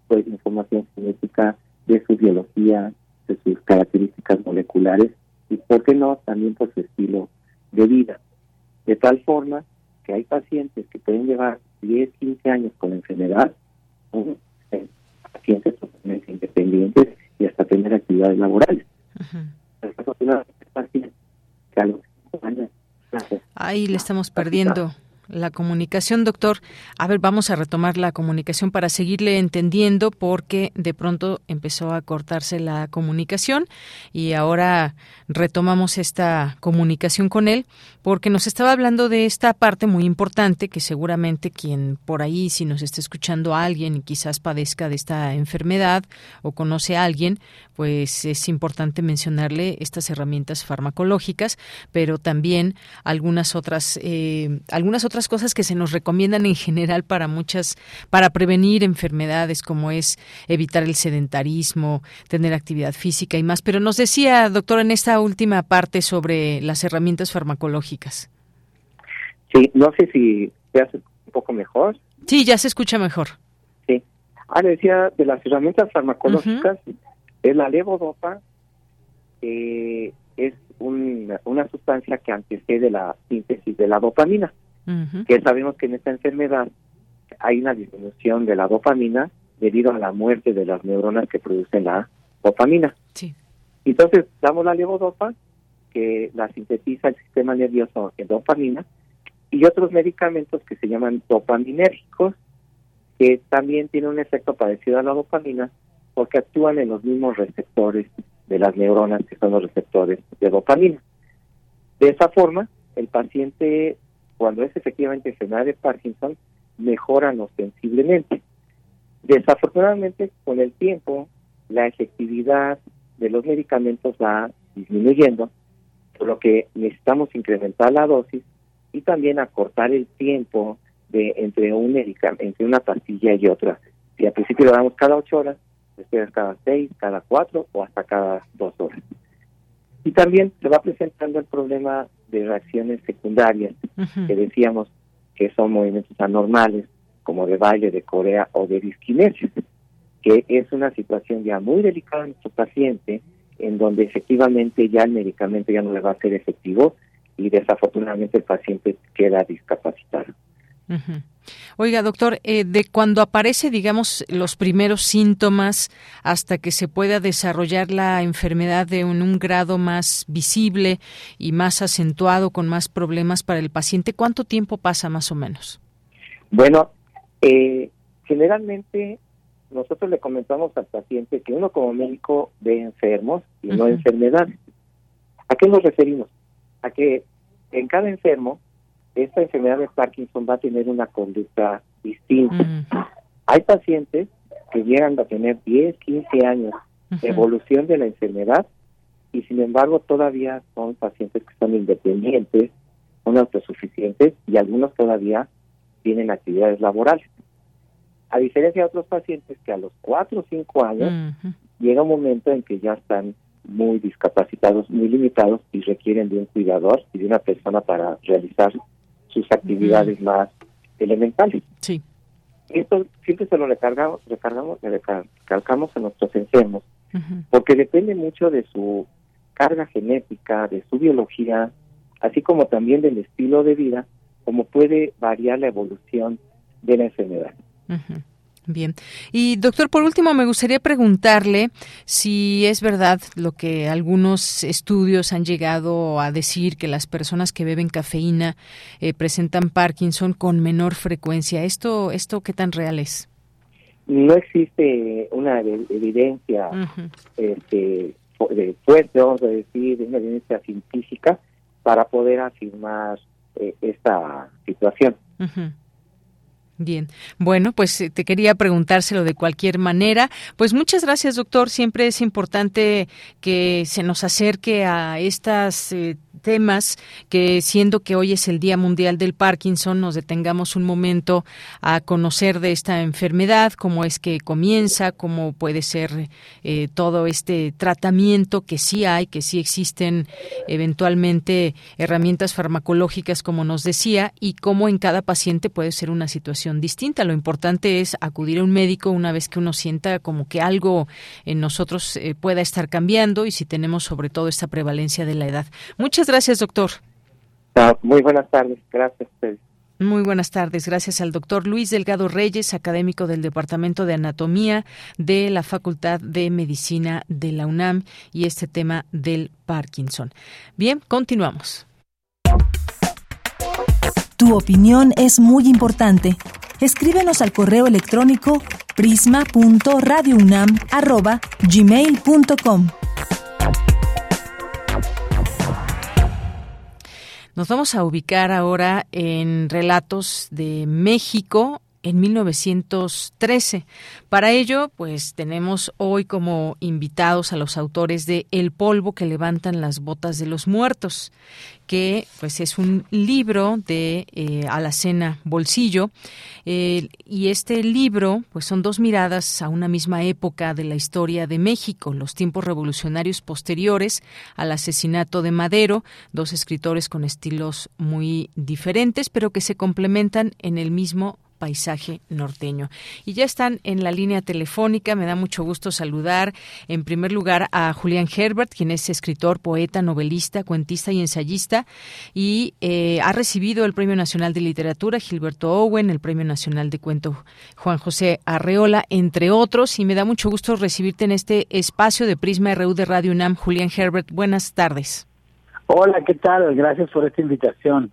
pues, información genética, de su biología, de sus características moleculares y, ¿por qué no?, también por su estilo de vida. De tal forma que hay pacientes que pueden llevar 10, 15 años con la enfermedad, pacientes totalmente independientes y hasta tener actividades laborales. Ahí le estamos perdiendo la comunicación, doctor. A ver, vamos a retomar la comunicación para seguirle entendiendo porque de pronto empezó a cortarse la comunicación y ahora retomamos esta comunicación con él porque nos estaba hablando de esta parte muy importante que seguramente quien por ahí, si nos está escuchando a alguien y quizás padezca de esta enfermedad o conoce a alguien, pues es importante mencionarle estas herramientas farmacológicas, pero también algunas otras, eh, algunas otras cosas que se nos recomiendan en general para muchas, para prevenir enfermedades como es evitar el sedentarismo, tener actividad física y más. Pero nos decía, doctor, en esta última parte sobre las herramientas farmacológicas. Sí, no sé si se hace un poco mejor. Sí, ya se escucha mejor. Sí. Ah, decía de las herramientas farmacológicas, es la levodopa, eh, es una sustancia que antecede la síntesis de la dopamina que sabemos que en esta enfermedad hay una disminución de la dopamina debido a la muerte de las neuronas que producen la dopamina. Sí. Entonces, damos la levodopa, que la sintetiza el sistema nervioso en dopamina, y otros medicamentos que se llaman dopaminérgicos, que también tienen un efecto parecido a la dopamina, porque actúan en los mismos receptores de las neuronas, que son los receptores de dopamina. De esa forma, el paciente cuando es efectivamente enfermedad de Parkinson, mejoran ostensiblemente. Desafortunadamente, con el tiempo, la efectividad de los medicamentos va disminuyendo, por lo que necesitamos incrementar la dosis y también acortar el tiempo de entre un medicamento, entre una pastilla y otra. Si al principio lo damos cada ocho horas, después cada seis, cada cuatro o hasta cada dos horas. Y también se va presentando el problema de reacciones secundarias que decíamos que son movimientos anormales, como de baile, de corea o de disquinesia, que es una situación ya muy delicada en nuestro paciente, en donde efectivamente ya el medicamento ya no le va a ser efectivo y desafortunadamente el paciente queda discapacitado. Oiga, doctor, eh, de cuando aparece, digamos, los primeros síntomas hasta que se pueda desarrollar la enfermedad de un, un, grado más visible y más acentuado, con más problemas para el paciente, ¿cuánto tiempo pasa más o menos? Bueno, eh, generalmente nosotros le comentamos al paciente que uno como médico ve enfermos y no enfermedades. ¿A qué nos referimos? A que en cada enfermo, esta enfermedad de Parkinson va a tener una conducta distinta. Hay pacientes que llegan a tener 10, 15 años de evolución de la enfermedad y sin embargo todavía son pacientes que son independientes, son autosuficientes y algunos todavía tienen actividades laborales. A diferencia de otros pacientes que a los 4 o 5 años llega un momento en que ya están muy discapacitados, muy limitados y requieren de un cuidador y de una persona para realizar sus actividades más elementales. Sí. Esto siempre se lo recargamos, recargamos, recalcamos a nuestros enfermos, porque depende mucho de su carga genética, de su biología, así como también del estilo de vida, como puede variar la evolución de la enfermedad. Bien. Y doctor, por último, me gustaría preguntarle si es verdad lo que algunos estudios han llegado a decir, que las personas que beben cafeína eh, presentan Parkinson con menor frecuencia. ¿Esto, ¿Esto qué tan real es? No existe una evidencia este, fuerte, vamos a decir, una evidencia científica para poder afirmar eh, esta situación. Bien, bueno, pues eh, te quería preguntárselo de cualquier manera. Pues muchas gracias, doctor. Siempre es importante que se nos acerque a estas eh, temas que siendo que hoy es el Día Mundial del Parkinson, nos detengamos un momento a conocer de esta enfermedad, cómo es que comienza, cómo puede ser eh, todo este tratamiento que sí hay, que sí existen eventualmente herramientas farmacológicas, como nos decía, y cómo en cada paciente puede ser una situación distinta. Lo importante es acudir a un médico una vez que uno sienta como que algo en nosotros eh, pueda estar cambiando y si tenemos sobre todo esta prevalencia de la edad. Muchas gracias gracias, doctor. Ah, muy buenas tardes. Gracias Muy buenas tardes. Gracias al doctor Luis Delgado Reyes, académico del Departamento de Anatomía de la Facultad de Medicina de la UNAM y este tema del Parkinson. Bien, continuamos. Tu opinión es muy importante. Escríbenos al correo electrónico prisma.radiounam@gmail.com. Nos vamos a ubicar ahora en relatos de México en 1913. Para ello, pues tenemos hoy como invitados a los autores de El polvo que levantan las botas de los muertos, que pues es un libro de eh, Alacena Bolsillo y este libro pues son dos miradas a una misma época de la historia de México, los tiempos revolucionarios posteriores al asesinato de Madero, dos escritores con estilos muy diferentes pero que se complementan en el mismo paisaje norteño. Y ya están en la línea telefónica. Me da mucho gusto saludar en primer lugar a Julián Herbert, quien es escritor, poeta, novelista, cuentista y ensayista y eh, ha recibido el Premio Nacional de Literatura Gilberto Owen, el Premio Nacional de Cuento Juan José Arreola, entre otros. Y me da mucho gusto recibirte en este espacio de Prisma RU de Radio UNAM. Julián Herbert, buenas tardes. Hola, ¿qué tal? Gracias por esta invitación.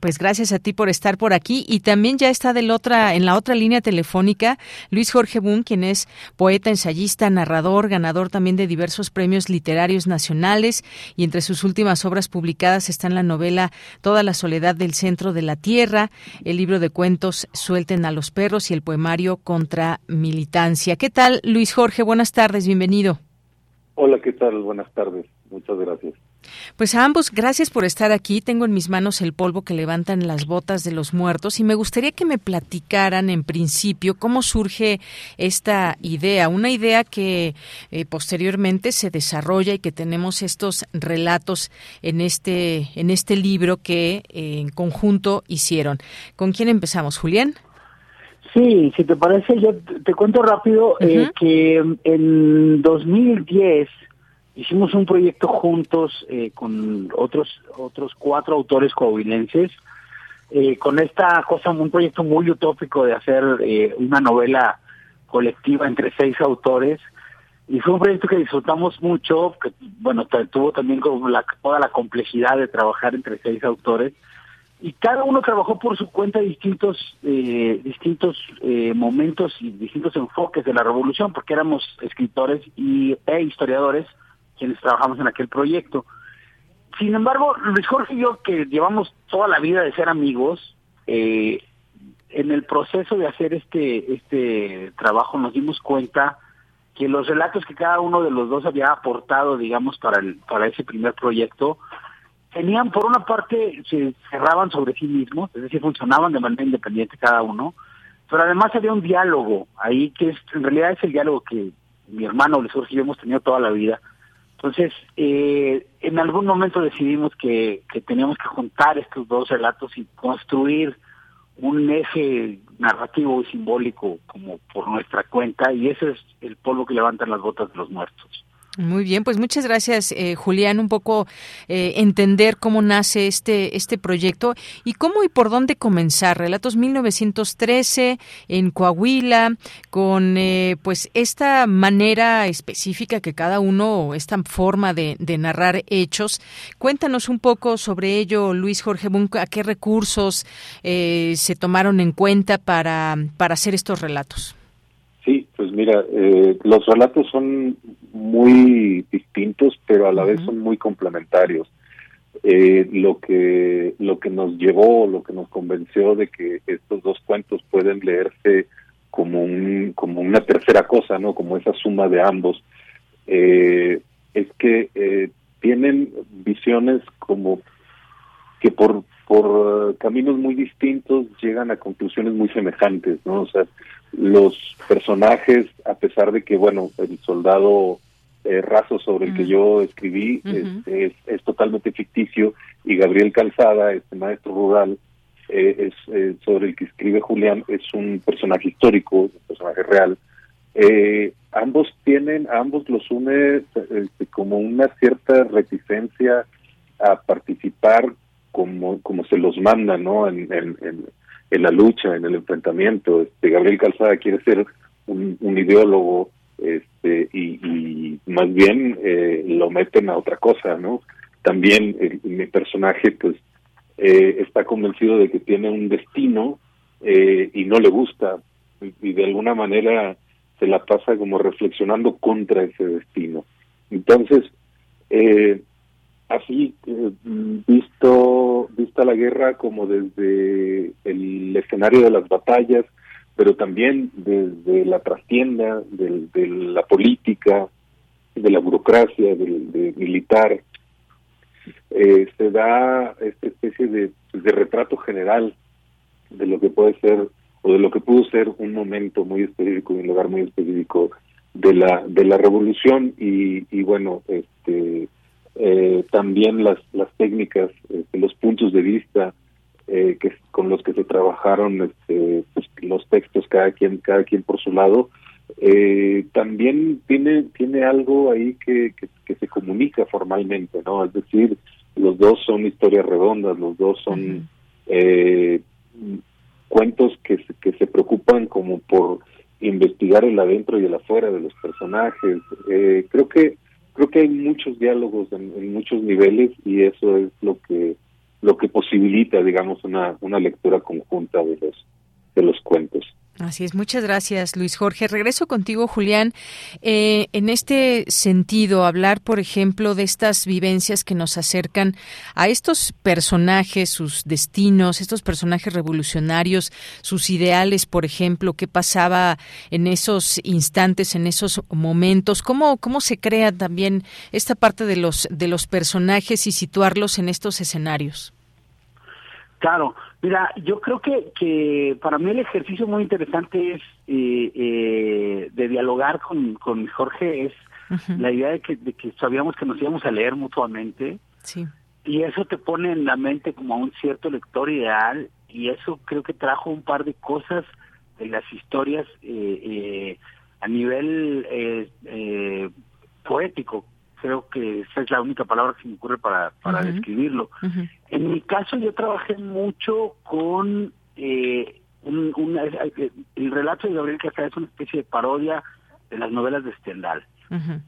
Pues gracias a ti por estar por aquí y también ya está del otra en la otra línea telefónica Luis Jorge Boom, quien es poeta, ensayista, narrador, ganador también de diversos premios literarios nacionales y entre sus últimas obras publicadas están la novela Toda la soledad del centro de la tierra, el libro de cuentos Suelten a los perros y el poemario Contra militancia. ¿Qué tal, Luis Jorge? Buenas tardes, bienvenido. Hola, ¿qué tal? Buenas tardes. Muchas gracias. Pues a ambos, gracias por estar aquí. Tengo en mis manos el polvo que levantan las botas de los muertos y me gustaría que me platicaran en principio cómo surge esta idea, una idea que eh, posteriormente se desarrolla y que tenemos estos relatos en este en este libro que eh, en conjunto hicieron. ¿Con quién empezamos, Julián? Sí, si te parece, yo te cuento rápido eh, que en 2010 hicimos un proyecto juntos eh, con otros otros cuatro autores coahuilenses eh, con esta cosa, un proyecto muy utópico de hacer eh, una novela colectiva entre seis autores. Y fue un proyecto que disfrutamos mucho, que bueno, tuvo también como la, toda la complejidad de trabajar entre seis autores. Y cada uno trabajó por su cuenta distintos, eh, distintos eh, momentos y distintos enfoques de la revolución, porque éramos escritores y, e historiadores quienes trabajamos en aquel proyecto. Sin embargo, Luis Jorge y yo, que llevamos toda la vida de ser amigos, eh, en el proceso de hacer este, este trabajo nos dimos cuenta que los relatos que cada uno de los dos había aportado, digamos, para, el, para ese primer proyecto, tenían, por una parte, se cerraban sobre sí mismos, es decir, funcionaban de manera independiente cada uno, pero además había un diálogo ahí, que es, en realidad es el diálogo que mi hermano Luis Jorge y yo hemos tenido toda la vida, entonces, eh, en algún momento decidimos que, que teníamos que juntar estos dos relatos y construir un eje narrativo y simbólico como por nuestra cuenta y ese es el polvo que levantan las botas de los muertos. Muy bien, pues muchas gracias, eh, Julián. Un poco eh, entender cómo nace este este proyecto y cómo y por dónde comenzar. Relatos 1913 en Coahuila, con eh, pues esta manera específica que cada uno, esta forma de, de, narrar hechos. Cuéntanos un poco sobre ello, Luis Jorge Bunco, a qué recursos se tomaron en cuenta para, para hacer estos relatos. Sí, pues mira, eh, los relatos son muy distintos, pero a la vez son muy complementarios. Eh, lo que lo que nos llevó, lo que nos convenció de que estos dos cuentos pueden leerse como un como una tercera cosa, no, como esa suma de ambos, eh, es que eh, tienen visiones como que por por caminos muy distintos llegan a conclusiones muy semejantes, ¿no? O sea, los personajes, a pesar de que, bueno, el soldado eh, raso sobre el que yo escribí es, es, totalmente ficticio y Gabriel Calzada, este maestro rural, eh, es eh, sobre el que escribe Julián, es un personaje histórico, un personaje real. ambos tienen, ambos los une este, como una cierta reticencia a participar como, como se los manda, ¿no? En, en, en, la lucha, en el enfrentamiento. Este, Gabriel Calzada quiere ser un, ideólogo este, y, más bien eh, lo meten a otra cosa, ¿no? También mi personaje, pues, eh, está convencido de que tiene un destino eh, y no le gusta y de alguna manera se la pasa como reflexionando contra ese destino. Entonces, eh, así eh, visto vista la guerra como desde el escenario de las batallas pero también desde la trastienda de, la política de la burocracia del, militar. Eh, se da esta especie de, de retrato general de lo que puede ser o de lo que pudo ser un momento muy específico y un lugar muy específico de la de la revolución y, y bueno este eh, también las, las técnicas, este, los puntos de vista eh, que con los que se trabajaron este, pues, los textos cada quien cada quien por su lado eh, también tiene tiene algo ahí que, que, se comunica formalmente no es decir los dos son historias redondas los dos son cuentos que que se preocupan como por investigar el adentro y el afuera de los personajes. Creo que creo que hay muchos diálogos en, muchos niveles y eso es lo que lo que posibilita digamos una una lectura conjunta de los de los cuentos Así es, muchas gracias Luis Jorge. Regreso contigo, Julián. Eh, en este sentido, hablar, por ejemplo, de estas vivencias que nos acercan a estos personajes, sus destinos, estos personajes revolucionarios, sus ideales, por ejemplo, qué pasaba en esos instantes, en esos momentos, cómo, cómo se crea también esta parte de los, de los personajes y situarlos en estos escenarios. Claro, mira, yo creo que, que para mí el ejercicio muy interesante es eh, eh, de dialogar con, con Jorge, es la idea de que, de que sabíamos que nos íbamos a leer mutuamente. Sí. Y eso te pone en la mente como a un cierto lector ideal y eso creo que trajo un par de cosas de las historias eh, eh, a nivel eh, poético, creo que esa es la única palabra que se me ocurre para, para describirlo. En mi caso yo trabajé mucho con eh, un, el relato de Gabriel Casada es una especie de parodia de las novelas de Stendhal,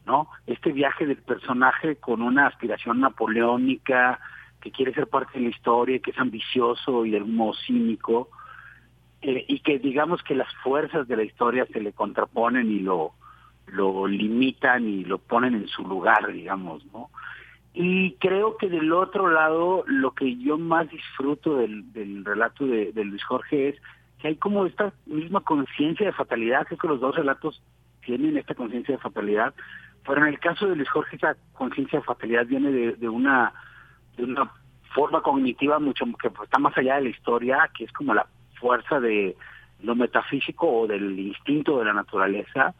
¿no? Este viaje del personaje con una aspiración napoleónica, que quiere ser parte de la historia, que es ambicioso y de algún modo cínico, eh, y que digamos que las fuerzas de la historia se le contraponen y lo, lo limitan y lo ponen en su lugar, digamos, ¿no? Y creo que del otro lado, lo que yo más disfruto del, del relato de, de Luis Jorge es que hay como esta misma conciencia de fatalidad, creo que los dos relatos tienen esta conciencia de fatalidad, pero en el caso de Luis Jorge esa conciencia de fatalidad viene de, una de una forma cognitiva mucho que está más allá de la historia, que es como la fuerza de lo metafísico o del instinto de la naturaleza.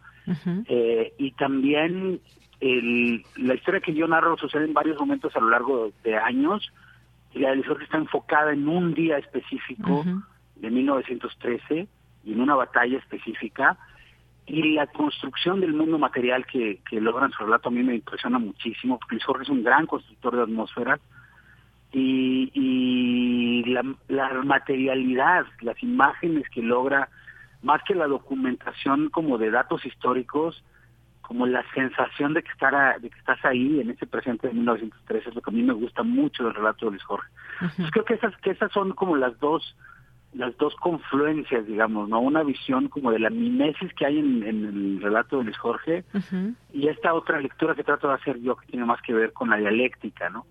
Eh, y también el, la historia que yo narro sucede en varios momentos a lo largo de años, y la de Luis Jorge está enfocada en un día específico de 1913 y en una batalla específica, y la construcción del mundo material que, que logran su relato a mí me impresiona muchísimo, porque Luis Jorge es un gran constructor de atmósferas, y, y la, la materialidad, las imágenes que logra, más que la documentación como de datos históricos, como la sensación de que, estar de que estás ahí en ese presente de 1913 es lo que a mí me gusta mucho del relato de Luis Jorge. creo que esas, que esas son como las dos las dos confluencias, digamos, ¿no? Una visión como de la mimesis que hay en, el relato de Luis Jorge y esta otra lectura que trato de hacer yo que tiene más que ver con la dialéctica, ¿no?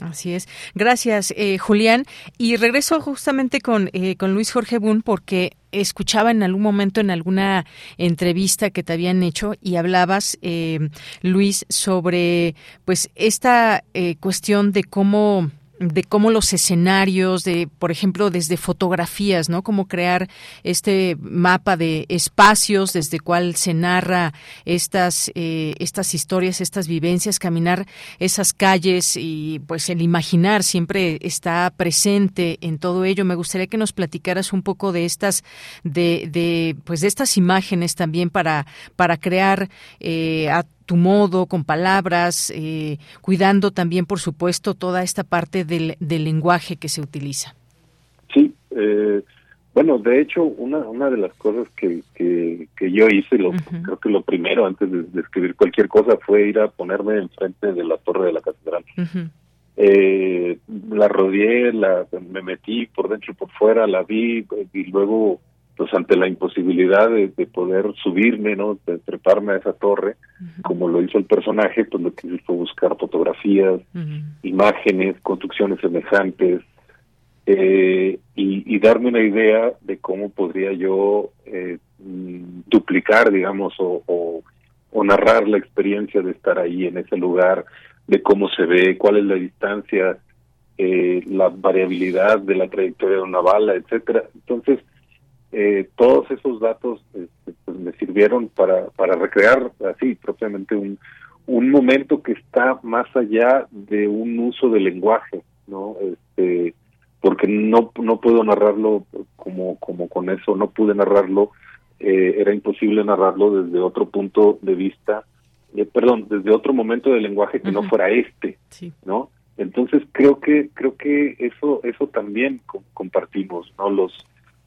Así es. Gracias, eh, Julián. Y regreso justamente con, eh, con Luis Jorge Boone porque escuchaba en algún momento en alguna entrevista que te habían hecho y hablabas, eh, Luis, sobre pues esta cuestión de cómo de cómo los escenarios, de, por ejemplo, desde fotografías, ¿no? Cómo crear este mapa de espacios desde cuál se narra estas, eh, estas historias, estas vivencias, caminar esas calles y pues el imaginar siempre está presente en todo ello. Me gustaría que nos platicaras un poco de estas, de, de pues de estas imágenes también para, para crear eh, tu modo, con palabras, eh, cuidando también, por supuesto, toda esta parte del, del lenguaje que se utiliza. Sí, eh, bueno, de hecho, una, una de las cosas que, que, yo hice, lo, creo que lo primero antes de, escribir cualquier cosa fue ir a ponerme enfrente de la torre de la catedral. eh, la rodeé, la, me metí por dentro y por fuera, la vi y luego pues ante la imposibilidad de, poder subirme, ¿no? De treparme a esa torre, como lo hizo el personaje, pues lo que hice fue buscar fotografías, imágenes, construcciones semejantes, eh, y, darme una idea de cómo podría yo eh, mm, duplicar, digamos, o, o, narrar la experiencia de estar ahí en ese lugar, de cómo se ve, cuál es la distancia, eh, la variabilidad de la trayectoria de una bala, etcétera. Entonces, eh, todos esos datos pues, me sirvieron para, para recrear así propiamente un, un momento que está más allá de un uso del lenguaje, ¿no? Este, porque no, no puedo narrarlo como, como con eso, no pude narrarlo, eh, era imposible narrarlo desde otro punto de vista, eh, perdón, desde otro momento del lenguaje que no fuera este, ¿no? Entonces creo que creo que eso eso también compartimos, ¿no? Los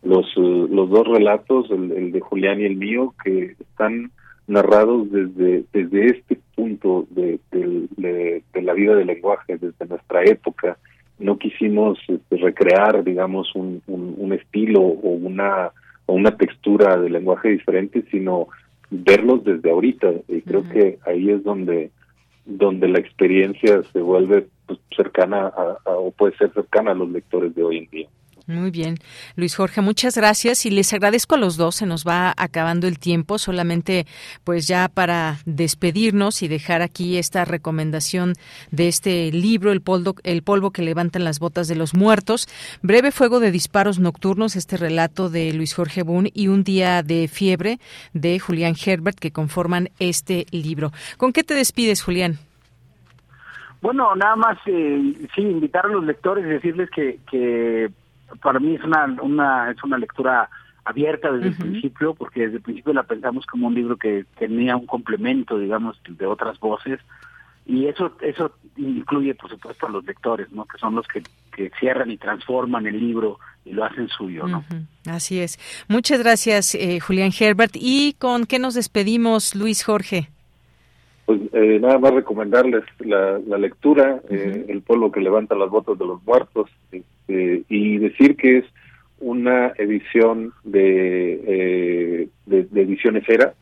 los, eh, los dos relatos, el, de Julián y el mío, que están narrados desde, desde este punto de, de, la vida del lenguaje, desde nuestra época. No quisimos este, recrear, digamos, un, un, estilo o una, o una textura de lenguaje diferente, sino verlos desde ahorita. Y creo que ahí es donde, donde la experiencia se vuelve pues, cercana o puede ser cercana a los lectores de hoy en día. Muy bien, Luis Jorge, muchas gracias y les agradezco a los dos. Se nos va acabando el tiempo, solamente pues ya para despedirnos y dejar aquí esta recomendación de este libro, El polvo, el polvo que levantan las botas de los muertos, breve fuego de disparos nocturnos, este relato de Luis Jorge Boone y un día de fiebre de Julián Herbert que conforman este libro. ¿Con qué te despides, Julián? Bueno, nada más, eh, sí, invitar a los lectores y decirles que, que para mí es una, una, es una lectura abierta desde el principio, porque desde el principio la pensamos como un libro que tenía un complemento, digamos, de otras voces, y eso eso incluye por supuesto a los lectores no que son los que, que cierran y transforman el libro y lo hacen suyo no así es. Muchas gracias eh, Julián Herbert. Y con qué nos despedimos Luis Jorge pues eh, nada más recomendarles la, lectura eh, el pueblo que levanta las botas de los muertos este, y decir que es una edición de, de, de edición esfera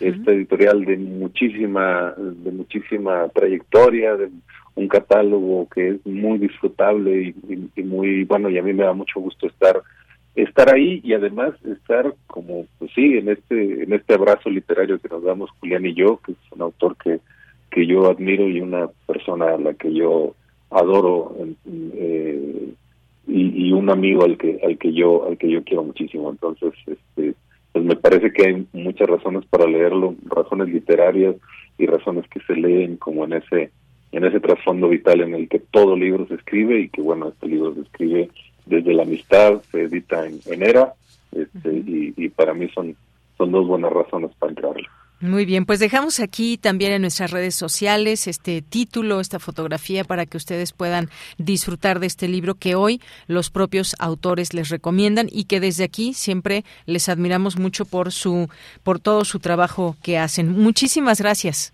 esta editorial de muchísima de muchísima trayectoria de un catálogo que es muy disfrutable y, muy bueno y a mí me da mucho gusto estar estar ahí y además estar como pues sí en este en este abrazo literario que nos damos Julián y yo que es un autor que que yo admiro y una persona a la que yo adoro eh, y, y un amigo al que al que yo al que yo quiero muchísimo entonces este pues me parece que hay muchas razones para leerlo, razones literarias y razones que se leen como en ese en ese trasfondo vital en el que todo libro se escribe y que bueno, este libro se escribe desde la amistad, se edita en, en ERA este, y, y para mí son, son dos buenas razones para entrarle. Muy bien, pues dejamos aquí también en nuestras redes sociales este título, esta fotografía para que ustedes puedan disfrutar de este libro que hoy los propios autores les recomiendan y que desde aquí siempre les admiramos mucho por su por todo su trabajo que hacen. Muchísimas gracias.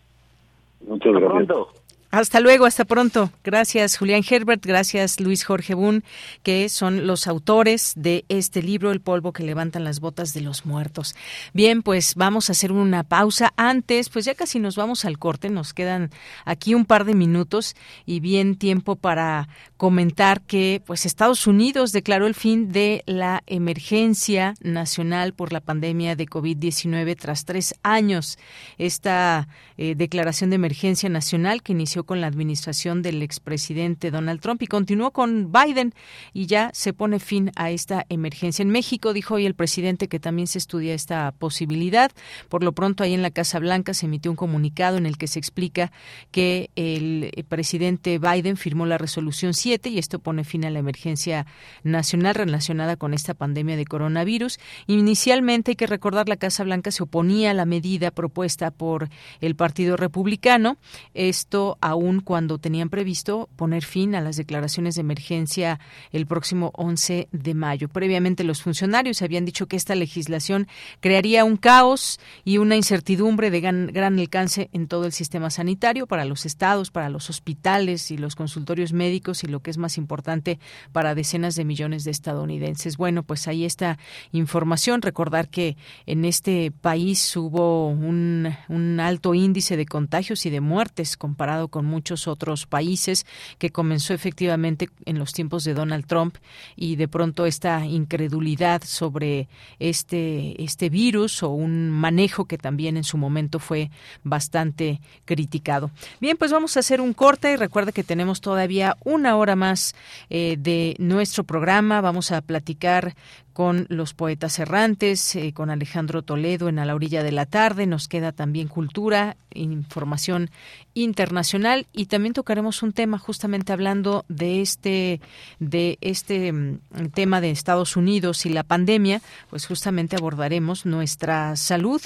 Muchas gracias. Hasta luego, hasta pronto. Gracias, Julián Herbert. Gracias, Luis Jorge Bun, que son los autores de este libro, El polvo que levantan las botas de los muertos. Bien, pues vamos a hacer una pausa. Antes, pues ya casi nos vamos al corte. Nos quedan aquí un par de minutos y bien tiempo para comentar que, pues, Estados Unidos declaró el fin de la emergencia nacional por la pandemia de COVID-19 tras tres años. Esta eh, declaración de emergencia nacional que inició con la administración del expresidente Donald Trump y continuó con Biden y ya se pone fin a esta emergencia. En México dijo hoy el presidente que también se estudia esta posibilidad. Por lo pronto, ahí en la Casa Blanca se emitió un comunicado en el que se explica que el presidente Biden firmó la resolución 7 y esto pone fin a la emergencia nacional relacionada con esta pandemia de coronavirus. Inicialmente hay que recordar la Casa Blanca se oponía a la medida propuesta por el Partido Republicano. Esto aún cuando tenían previsto poner fin a las declaraciones de emergencia el próximo 11 de mayo. Previamente los funcionarios habían dicho que esta legislación crearía un caos y una incertidumbre de gran, gran alcance en todo el sistema sanitario para los estados, para los hospitales y los consultorios médicos y lo que es más importante para decenas de millones de estadounidenses. Bueno, pues ahí está información. Recordar que en este país hubo un, un alto índice de contagios y de muertes comparado con con muchos otros países, que comenzó efectivamente en los tiempos de Donald Trump y de pronto esta incredulidad sobre este, este virus o un manejo que también en su momento fue bastante criticado. Bien, pues vamos a hacer un corte y recuerda que tenemos todavía una hora más eh, de nuestro programa. Vamos a platicar con los poetas errantes, eh, con Alejandro Toledo en A la orilla de la tarde. Nos queda también cultura, información internacional y también tocaremos un tema justamente hablando de este de este mm, tema de Estados Unidos y la pandemia, pues justamente abordaremos nuestra salud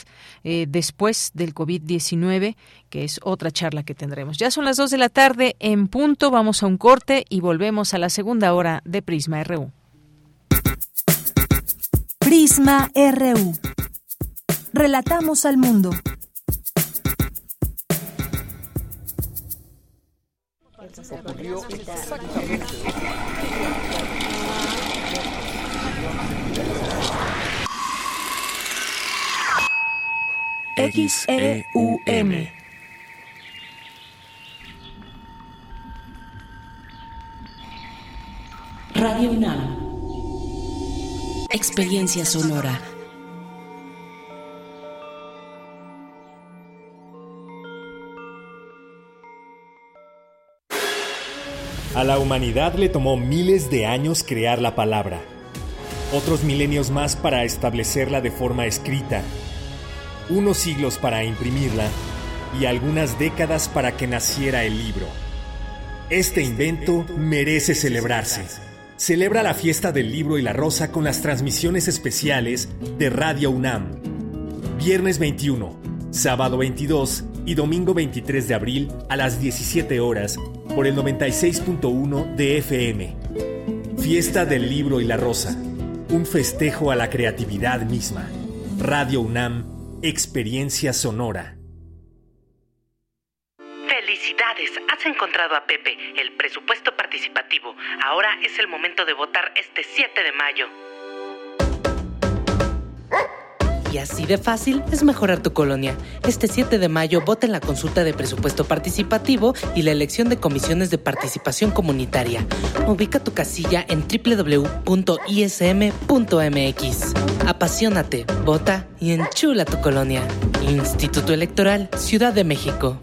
eh, después del COVID-19, que es otra charla que tendremos. Ya son las dos de la tarde en punto, vamos a un corte y volvemos a la segunda hora de Prisma RU. Prisma RU. Relatamos al mundo. XEUM. Radio UNAM. Experiencia sonora. A la humanidad le tomó miles de años crear la palabra, otros milenios más para establecerla de forma escrita, unos siglos para imprimirla y algunas décadas para que naciera el libro. Este invento merece celebrarse. Celebra la fiesta del libro y la rosa con las transmisiones especiales de Radio UNAM. Viernes 21, sábado 22 y domingo 23 de abril a las 17 horas por el 96.1 de FM. Fiesta del Libro y la Rosa. Un festejo a la creatividad misma. Radio UNAM, Experiencia Sonora. Has encontrado a Pepe, el presupuesto participativo. Ahora es el momento de votar este 7 de mayo. Y así de fácil es mejorar tu colonia. Este 7 de mayo vota en la consulta de presupuesto participativo y la elección de comisiones de participación comunitaria. Ubica tu casilla en www.ism.mx. Apasionate, vota y enchula tu colonia. Instituto Electoral, Ciudad de México.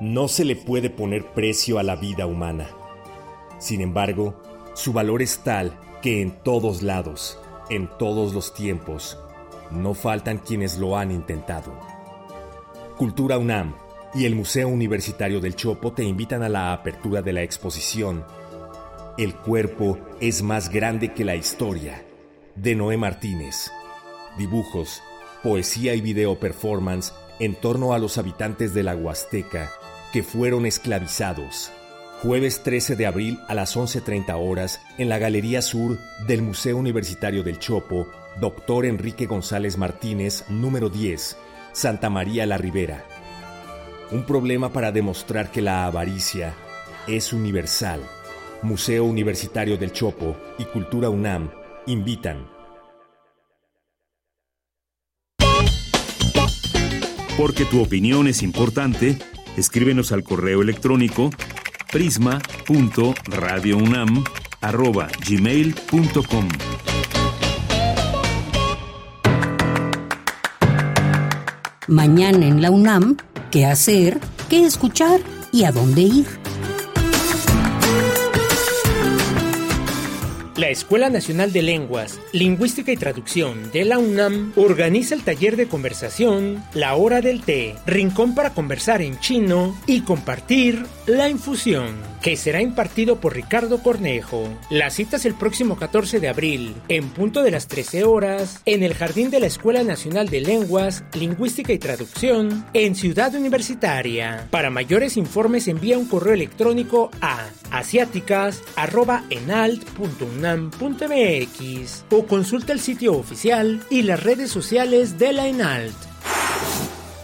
No se le puede poner precio a la vida humana. Sin embargo, su valor es tal que en todos lados, en todos los tiempos, no faltan quienes lo han intentado. Cultura UNAM y el Museo Universitario del Chopo te invitan a la apertura de la exposición El cuerpo es más grande que la historia, de Noé Martínez. Dibujos, poesía y video performance en torno a los habitantes de la Huasteca que fueron esclavizados jueves 13 de abril a las 11.30 horas en la Galería Sur del Museo Universitario del Chopo, Dr. Enrique González Martínez, número 10, Santa María la Ribera. Un problema para demostrar que la avaricia es universal. Museo Universitario del Chopo y Cultura UNAM invitan. Porque tu opinión es importante, escríbenos al correo electrónico prisma.radiounam@gmail.com. Mañana en la UNAM, ¿qué hacer? ¿Qué escuchar? ¿Y a dónde ir? La Escuela Nacional de Lenguas, Lingüística y Traducción de la UNAM organiza el taller de conversación La Hora del Té, rincón para conversar en chino y compartir la infusión, que será impartido por Ricardo Cornejo. La cita es el próximo 14 de abril, en punto de las 13 horas, en el Jardín de la Escuela Nacional de Lenguas, Lingüística y Traducción, en Ciudad Universitaria. Para mayores informes envía un correo electrónico a asiáticas.enalt.unam mx o consulta el sitio oficial y las redes sociales de la ENALT.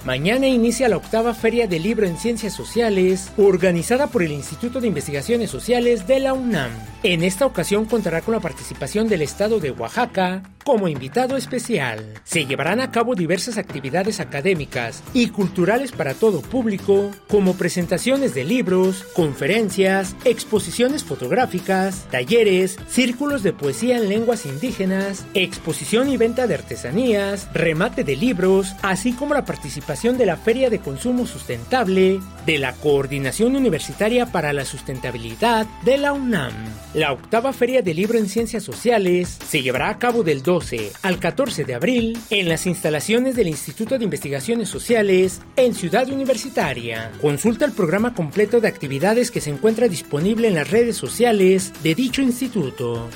Mañana inicia la octava Feria del Libro en Ciencias Sociales, organizada por el Instituto de Investigaciones Sociales de la UNAM. En esta ocasión contará con la participación del Estado de Oaxaca, como invitado especial. Se llevarán a cabo diversas actividades académicas y culturales para todo público, como presentaciones de libros, conferencias, exposiciones fotográficas, talleres, círculos de poesía en lenguas indígenas, exposición y venta de artesanías, remate de libros, así como la participación de la Feria de Consumo Sustentable, de la Coordinación Universitaria para la Sustentabilidad de la UNAM. La octava Feria del Libro en Ciencias Sociales se llevará a cabo del 2 al 14 de abril en las instalaciones del Instituto de Investigaciones Sociales en Ciudad Universitaria. Consulta el programa completo de actividades que se encuentra disponible en las redes sociales de dicho instituto.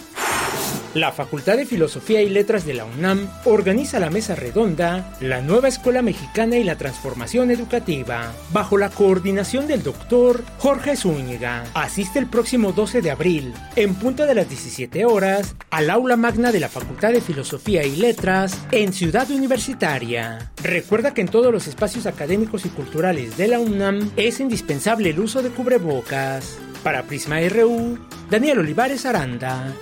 La Facultad de Filosofía y Letras de la UNAM organiza la mesa redonda La nueva escuela mexicana y la transformación educativa, bajo la coordinación del doctor Jorge Zúñiga. Asiste el próximo 12 de abril, en punta de las 17 horas, al aula magna de la Facultad de Filosofía y Letras en Ciudad Universitaria. Recuerda que en todos los espacios académicos y culturales de la UNAM es indispensable el uso de cubrebocas. Para Prisma RU, Daniel Olivares Aranda.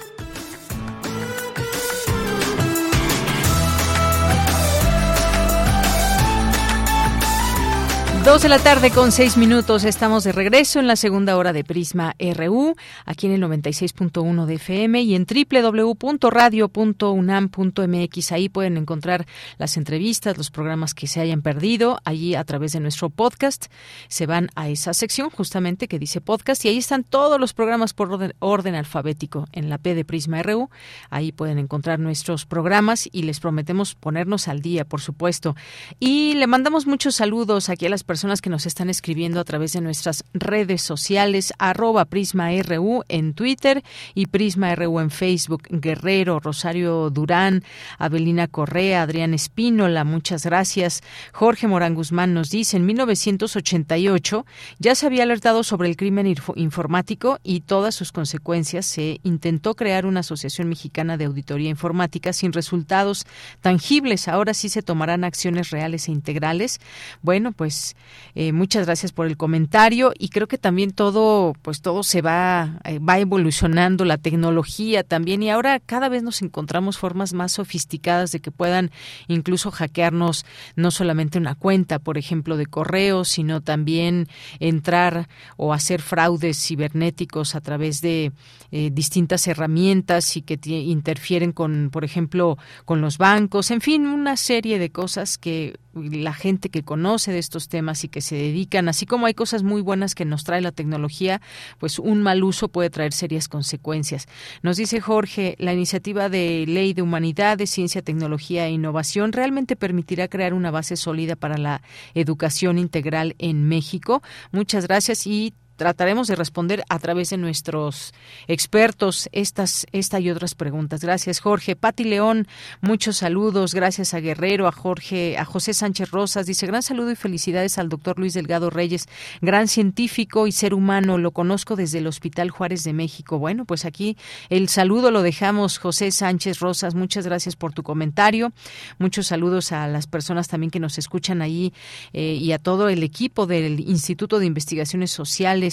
Dos de la tarde con seis minutos. Estamos de regreso en la segunda hora de Prisma RU, aquí en el 96.1 de FM y en www.radio.unam.mx. Ahí pueden encontrar las entrevistas, los programas que se hayan perdido. Allí a través de nuestro podcast se van a esa sección justamente que dice podcast y ahí están todos los programas por orden, orden alfabético en la P de Prisma RU. Ahí pueden encontrar nuestros programas y les prometemos ponernos al día, por supuesto. Y le mandamos muchos saludos aquí a las personas personas que nos están escribiendo a través de nuestras redes sociales, arroba PrismaRU en Twitter y PrismaRU en Facebook. Guerrero, Rosario Durán, Abelina Correa, Adrián Espínola, muchas gracias. Jorge Morán Guzmán nos dice, en 1988 ya se había alertado sobre el crimen informático y todas sus consecuencias. Se intentó crear una Asociación Mexicana de Auditoría Informática sin resultados tangibles. Ahora sí se tomarán acciones reales e integrales. Bueno, pues eh, muchas gracias por el comentario y creo que también todo, pues todo se va, eh, va evolucionando, la tecnología también y ahora cada vez nos encontramos formas más sofisticadas de que puedan incluso hackearnos no solamente una cuenta, por ejemplo, de correo, sino también entrar o hacer fraudes cibernéticos a través de eh, distintas herramientas y que interfieren con, por ejemplo, con los bancos, en fin, una serie de cosas que la gente que conoce de estos temas y que se dedican, así como hay cosas muy buenas que nos trae la tecnología, pues un mal uso puede traer serias consecuencias. Nos dice Jorge, la iniciativa de ley de humanidades, ciencia, tecnología e innovación realmente permitirá crear una base sólida para la educación integral en México. Muchas gracias y trataremos de responder a través de nuestros expertos estas esta y otras preguntas. Gracias, Jorge. Pati León, muchos saludos. Gracias a Guerrero, a Jorge, a José Sánchez Rosas. Dice, gran saludo y felicidades al doctor Luis Delgado Reyes, gran científico y ser humano. Lo conozco desde el Hospital Juárez de México. Bueno, pues aquí el saludo lo dejamos, José Sánchez Rosas. Muchas gracias por tu comentario. Muchos saludos a las personas también que nos escuchan ahí eh, y a todo el equipo del Instituto de Investigaciones Sociales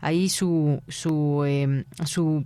ahí su su em, su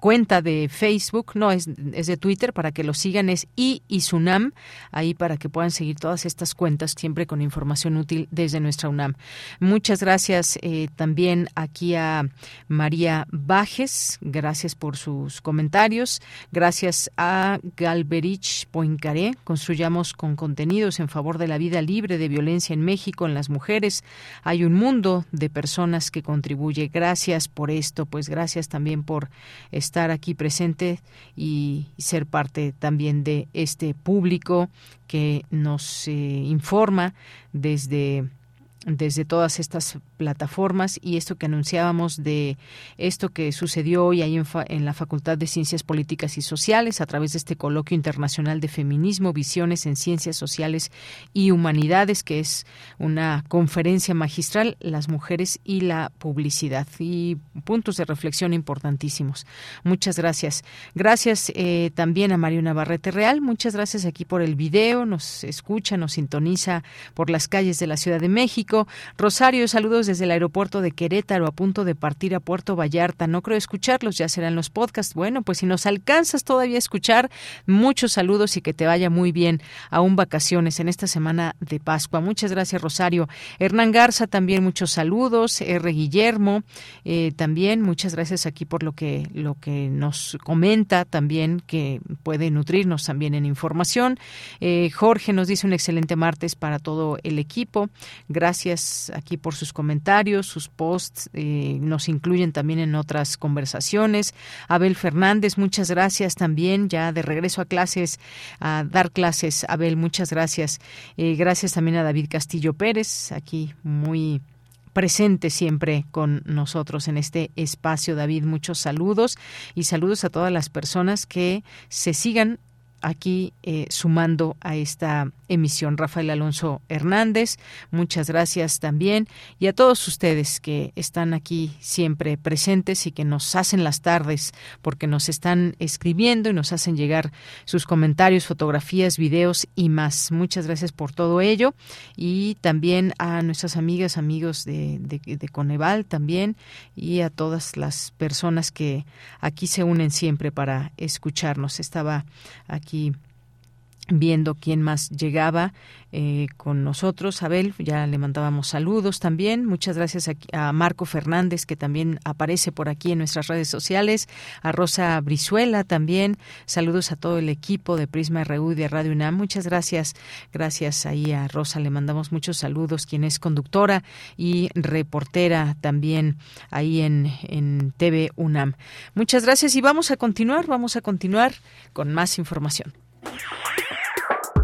cuenta de Facebook, no es, es de Twitter, para que lo sigan, es I y Sunam, ahí para que puedan seguir todas estas cuentas, siempre con información útil desde nuestra UNAM. Muchas gracias eh, también aquí a María Bajes, gracias por sus comentarios, gracias a Galberich Poincaré, construyamos con contenidos en favor de la vida libre de violencia en México, en las mujeres, hay un mundo de personas que contribuye, gracias por esto, pues gracias también por estar aquí presente y ser parte también de este público que nos eh, informa desde desde todas estas plataformas y esto que anunciábamos de esto que sucedió hoy ahí en, la Facultad de Ciencias Políticas y Sociales a través de este coloquio internacional de feminismo, visiones en ciencias sociales y humanidades, que es una conferencia magistral, las mujeres y la publicidad y puntos de reflexión importantísimos. Muchas gracias. Gracias eh, también a Mario Navarrete Real. Muchas gracias aquí por el video. Nos escucha, nos sintoniza por las calles de la Ciudad de México Rosario, saludos desde el aeropuerto de Querétaro, a punto de partir a Puerto Vallarta. No creo escucharlos, ya serán los podcasts. Bueno, pues si nos alcanzas todavía a escuchar, muchos saludos y que te vaya muy bien aún vacaciones en esta semana de Pascua. Muchas gracias, Rosario. Hernán Garza, también muchos saludos. R. Guillermo, eh, también muchas gracias aquí por lo que, lo que nos comenta también, que puede nutrirnos también en información. Eh, Jorge nos dice un excelente martes para todo el equipo. Gracias Gracias aquí por sus comentarios, sus posts, eh, nos incluyen también en otras conversaciones. Abel Fernández, muchas gracias también, ya de regreso a clases, a dar clases. Abel, muchas gracias. Eh, gracias también a David Castillo Pérez, aquí muy presente siempre con nosotros en este espacio. David, muchos saludos y saludos a todas las personas que se sigan aquí eh, sumando a esta emisión. Rafael Alonso Hernández, muchas gracias también. Y a todos ustedes que están aquí siempre presentes y que nos hacen las tardes porque nos están escribiendo y nos hacen llegar sus comentarios, fotografías, videos y más. Muchas gracias por todo ello. Y también a nuestras amigas, amigos de, de Coneval también y a todas las personas que aquí se unen siempre para escucharnos. Estaba aquí aqui viendo quién más llegaba eh, con nosotros. Abel, ya le mandábamos saludos también. Muchas gracias a, Marco Fernández, que también aparece por aquí en nuestras redes sociales. A Rosa Brizuela también. Saludos a todo el equipo de Prisma RU y de Radio UNAM. Muchas gracias. Gracias ahí a Rosa. Le mandamos muchos saludos, quien es conductora y reportera también ahí en, en TV UNAM. Muchas gracias y vamos a continuar, vamos a continuar con más información.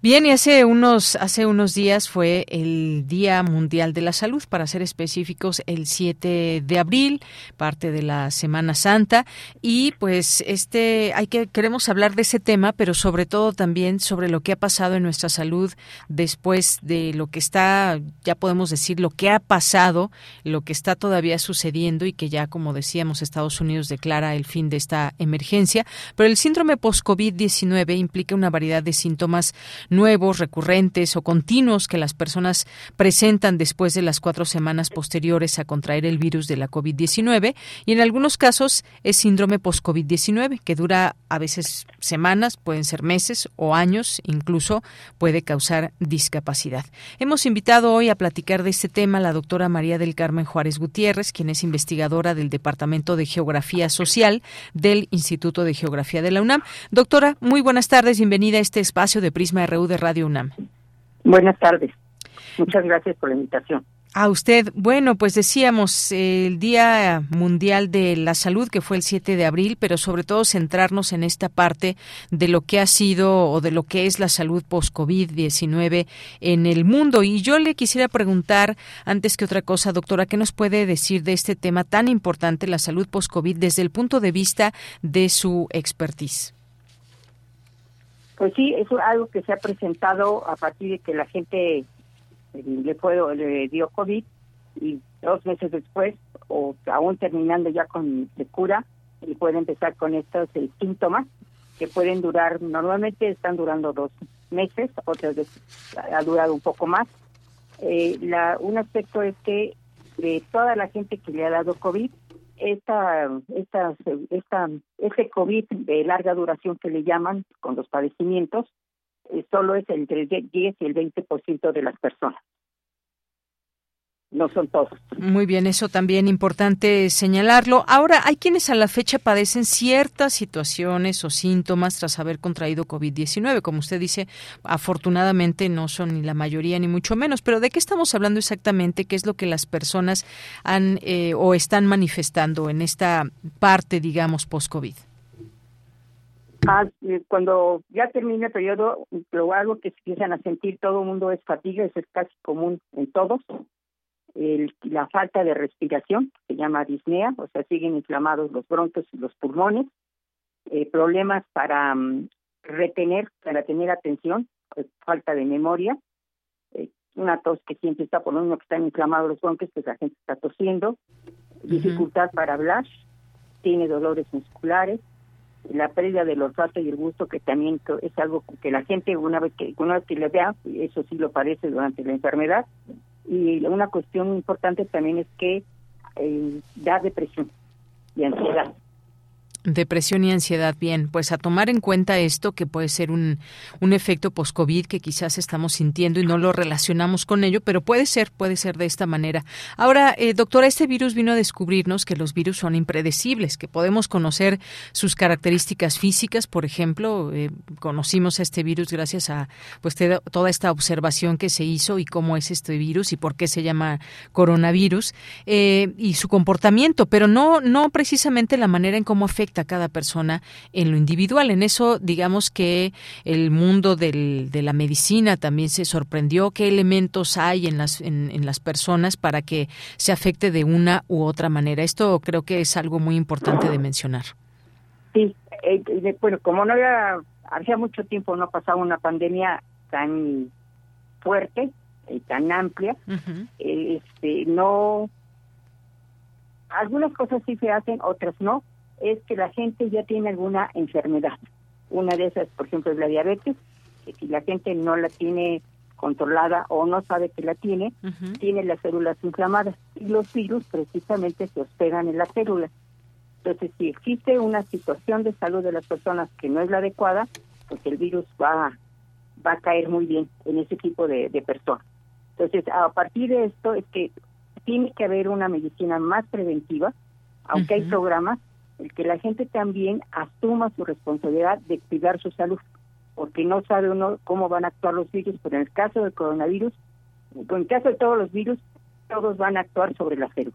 Bien, y hace unos, hace unos días fue el Día Mundial de la Salud, para ser específicos, el 7 de abril, parte de la Semana Santa. Y pues este, hay que, queremos hablar de ese tema, pero sobre todo también sobre lo que ha pasado en nuestra salud después de lo que está, ya podemos decir, lo que ha pasado, lo que está todavía sucediendo y que ya, como decíamos, Estados Unidos declara el fin de esta emergencia. Pero el síndrome post-COVID-19 implica una variedad de síntomas nuevos, recurrentes o continuos que las personas presentan después de las cuatro semanas posteriores a contraer el virus de la COVID-19 y en algunos casos es síndrome post-COVID-19 que dura a veces semanas, pueden ser meses o años, incluso puede causar discapacidad. Hemos invitado hoy a platicar de este tema a la doctora María del Carmen Juárez Gutiérrez, quien es investigadora del Departamento de Geografía Social del Instituto de Geografía de la UNAM. Doctora, muy buenas tardes, bienvenida a este espacio de Prisma RU de Radio UNAM. Buenas tardes. Muchas gracias por la invitación. A usted, bueno, pues decíamos el Día Mundial de la Salud, que fue el 7 de abril, pero sobre todo centrarnos en esta parte de lo que ha sido o de lo que es la salud post-COVID-19 en el mundo. Y yo le quisiera preguntar, antes que otra cosa, doctora, ¿qué nos puede decir de este tema tan importante, la salud post-COVID, desde el punto de vista de su expertise? Pues sí, es algo que se ha presentado a partir de que la gente eh, le fue le dio COVID y dos meses después o aún terminando ya con de cura y puede empezar con estos eh, síntomas que pueden durar normalmente están durando dos meses otras veces ha durado un poco más. Eh, la un aspecto es que de toda la gente que le ha dado covid esta, esta, esta, este COVID de larga duración que le llaman con los padecimientos, eh, solo es entre el 10 y el 20% de las personas no son todos. Muy bien, eso también importante señalarlo. Ahora, hay quienes a la fecha padecen ciertas situaciones o síntomas tras haber contraído COVID-19. Como usted dice, afortunadamente no son ni la mayoría ni mucho menos. Pero ¿de qué estamos hablando exactamente? ¿Qué es lo que las personas han eh, o están manifestando en esta parte, digamos, post-COVID? Ah, eh, cuando ya termina el periodo, lo algo que se empiezan a sentir todo el mundo es fatiga, eso es casi común en todos la falta de respiración, se llama disnea, o sea, siguen inflamados los bronquios y los pulmones, eh, problemas para mm, retener, para tener atención, pues, falta de memoria, eh, una tos que siempre está por lo mismo que están inflamados los bronquios, pues la gente está tosiendo, dificultad para hablar, tiene dolores musculares, la pérdida del olfato y el gusto que también es algo que la gente una vez que una vez que le vea eso sí lo parece durante la enfermedad y una cuestión importante también es que eh, da depresión y ansiedad. Depresión y ansiedad, bien, pues a tomar en cuenta esto que puede ser un, un efecto post-COVID que quizás estamos sintiendo y no lo relacionamos con ello, pero puede ser, puede ser de esta manera. Ahora, eh, doctora, este virus vino a descubrirnos que los virus son impredecibles, que podemos conocer sus características físicas, por ejemplo, eh, conocimos a este virus gracias a pues toda esta observación que se hizo y cómo es este virus y por qué se llama coronavirus eh, y su comportamiento, pero no, no precisamente la manera en cómo afecta a cada persona en lo individual. En eso, digamos que el mundo del, de la medicina también se sorprendió. ¿Qué elementos hay en las, en, las personas para que se afecte de una u otra manera? Esto creo que es algo muy importante de mencionar. Sí, eh, bueno, como no había, hacía mucho tiempo no pasaba una pandemia tan fuerte y tan amplia, eh, este, no algunas cosas sí se hacen, otras no, es que la gente ya tiene alguna enfermedad. Una de esas, por ejemplo, es la diabetes, que si la gente no la tiene controlada o no sabe que la tiene, tiene las células inflamadas y los virus precisamente se hospedan en las células. Entonces, si existe una situación de salud de las personas que no es la adecuada, pues el virus va, va a caer muy bien en ese tipo de, de personas. Entonces, a partir de esto es que tiene que haber una medicina más preventiva, aunque hay programas, el que la gente también asuma su responsabilidad de cuidar su salud, porque no sabe uno cómo van a actuar los virus, pero en el caso del coronavirus, en el caso de todos los virus, todos van a actuar sobre la salud.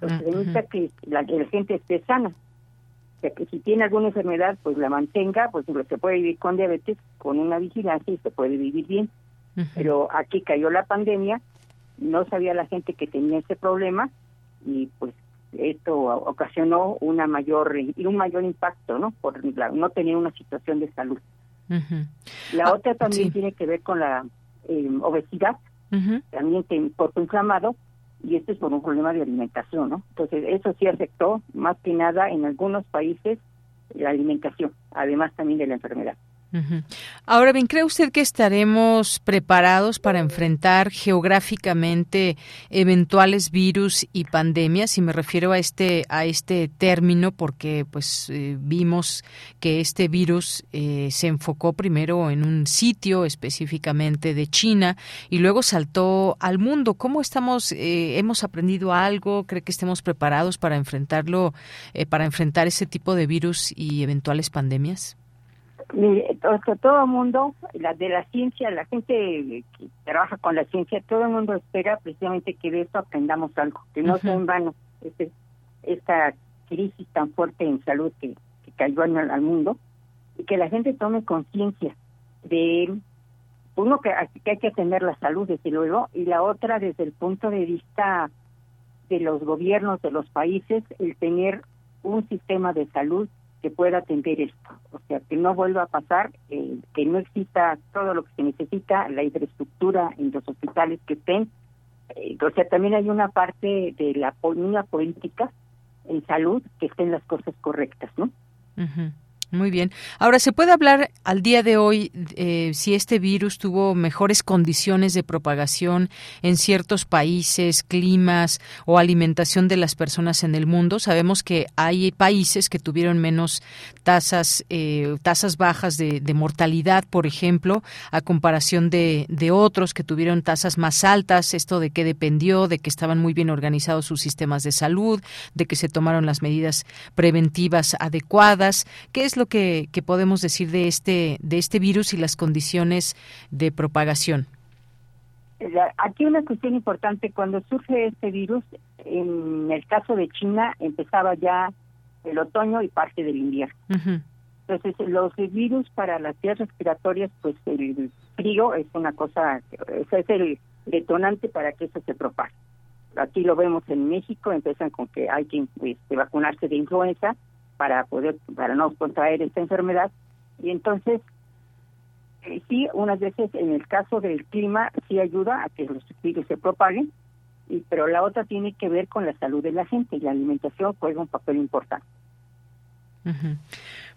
Entonces, se necesita que la, que la gente esté sana. O sea, que si tiene alguna enfermedad, pues la mantenga, pues se puede vivir con diabetes, con una vigilancia y se puede vivir bien. Pero aquí cayó la pandemia, no sabía la gente que tenía ese problema y pues esto ocasionó una mayor y un mayor impacto, ¿no? Por la- no tener una situación de salud. La Ah, otra también sí. tiene que ver con la eh, obesidad, también que cuerpo inflamado y esto es por un problema de alimentación, ¿no? Entonces eso sí afectó más que nada en algunos países la alimentación, además también de la enfermedad. Ahora bien, ¿cree usted que estaremos preparados para enfrentar geográficamente eventuales virus y pandemias? Y me refiero a este a este término porque pues eh, vimos que este virus eh, se enfocó primero en un sitio específicamente de China y luego saltó al mundo. ¿Cómo estamos? eh, hemos aprendido algo. ¿Cree que estemos preparados para enfrentarlo, eh, para enfrentar ese tipo de virus y eventuales pandemias? To- todo el mundo, la de la ciencia, la gente que trabaja con la ciencia, todo el mundo espera precisamente que de esto aprendamos algo, que no sea en vano este, esta crisis tan fuerte en salud que, que cayó en el- al mundo y que la gente tome conciencia de uno que, que hay que atender la salud desde luego y la otra desde el punto de vista de los gobiernos de los países el tener un sistema de salud que pueda atender esto, o sea, que no vuelva a pasar, eh, que no exista todo lo que se necesita, la infraestructura en los hospitales que estén, eh, o sea, también hay una parte de la política en salud que estén las cosas correctas, ¿no? Ujú. Muy bien. Ahora, ¿se puede hablar al día de hoy eh, si este virus tuvo mejores condiciones de propagación en ciertos países, climas o alimentación de las personas en el mundo? Sabemos que hay países que tuvieron menos tasas, eh, tasas bajas de, mortalidad, por ejemplo, a comparación de, otros que tuvieron tasas más altas. Esto de qué dependió, de que estaban muy bien organizados sus sistemas de salud, de que se tomaron las medidas preventivas adecuadas. ¿Qué es lo que, que podemos decir de este, de este virus y las condiciones de propagación? Aquí una cuestión importante, cuando surge este virus, en el caso de China empezaba ya el otoño y parte del invierno. Entonces, los virus para las vías respiratorias, pues el frío es una cosa, ese es el detonante para que eso se propague. Aquí lo vemos en México, empiezan con que hay que este, vacunarse de influenza para poder, para no contraer esta enfermedad. Y entonces, eh, sí, unas veces en el caso del clima sí ayuda a que los virus se propaguen, y, pero la otra tiene que ver con la salud de la gente y la alimentación juega un papel importante. Ujú.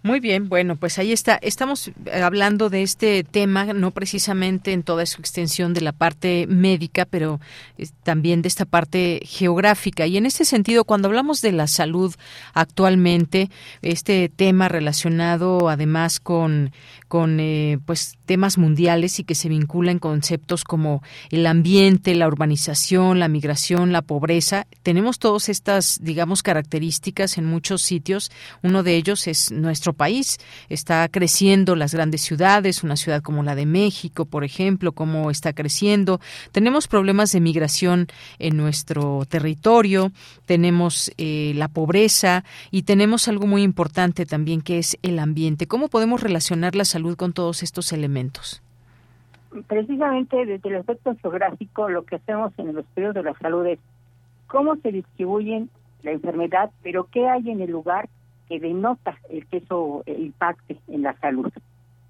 Muy bien, bueno, pues ahí está. Estamos eh, hablando de este tema, no precisamente en toda su extensión de la parte médica, pero eh, también de esta parte geográfica. Y en este sentido, cuando hablamos de la salud actualmente, este tema relacionado además con, con eh, pues temas mundiales y que se vincula en conceptos como el ambiente, la urbanización, la migración, la pobreza, tenemos todas estas, digamos, características en muchos sitios. Uno de ellos es nuestro país. Está creciendo las grandes ciudades, una ciudad como la de México, por ejemplo, cómo está creciendo. Tenemos problemas de migración en nuestro territorio, tenemos eh, la pobreza y tenemos algo muy importante también que es el ambiente. ¿Cómo podemos relacionar la salud con todos estos elementos? precisamente desde el aspecto geográfico lo que hacemos en los estudios de la salud es cómo se distribuyen la enfermedad, pero qué hay en el lugar que denota el que eso impacte en la salud.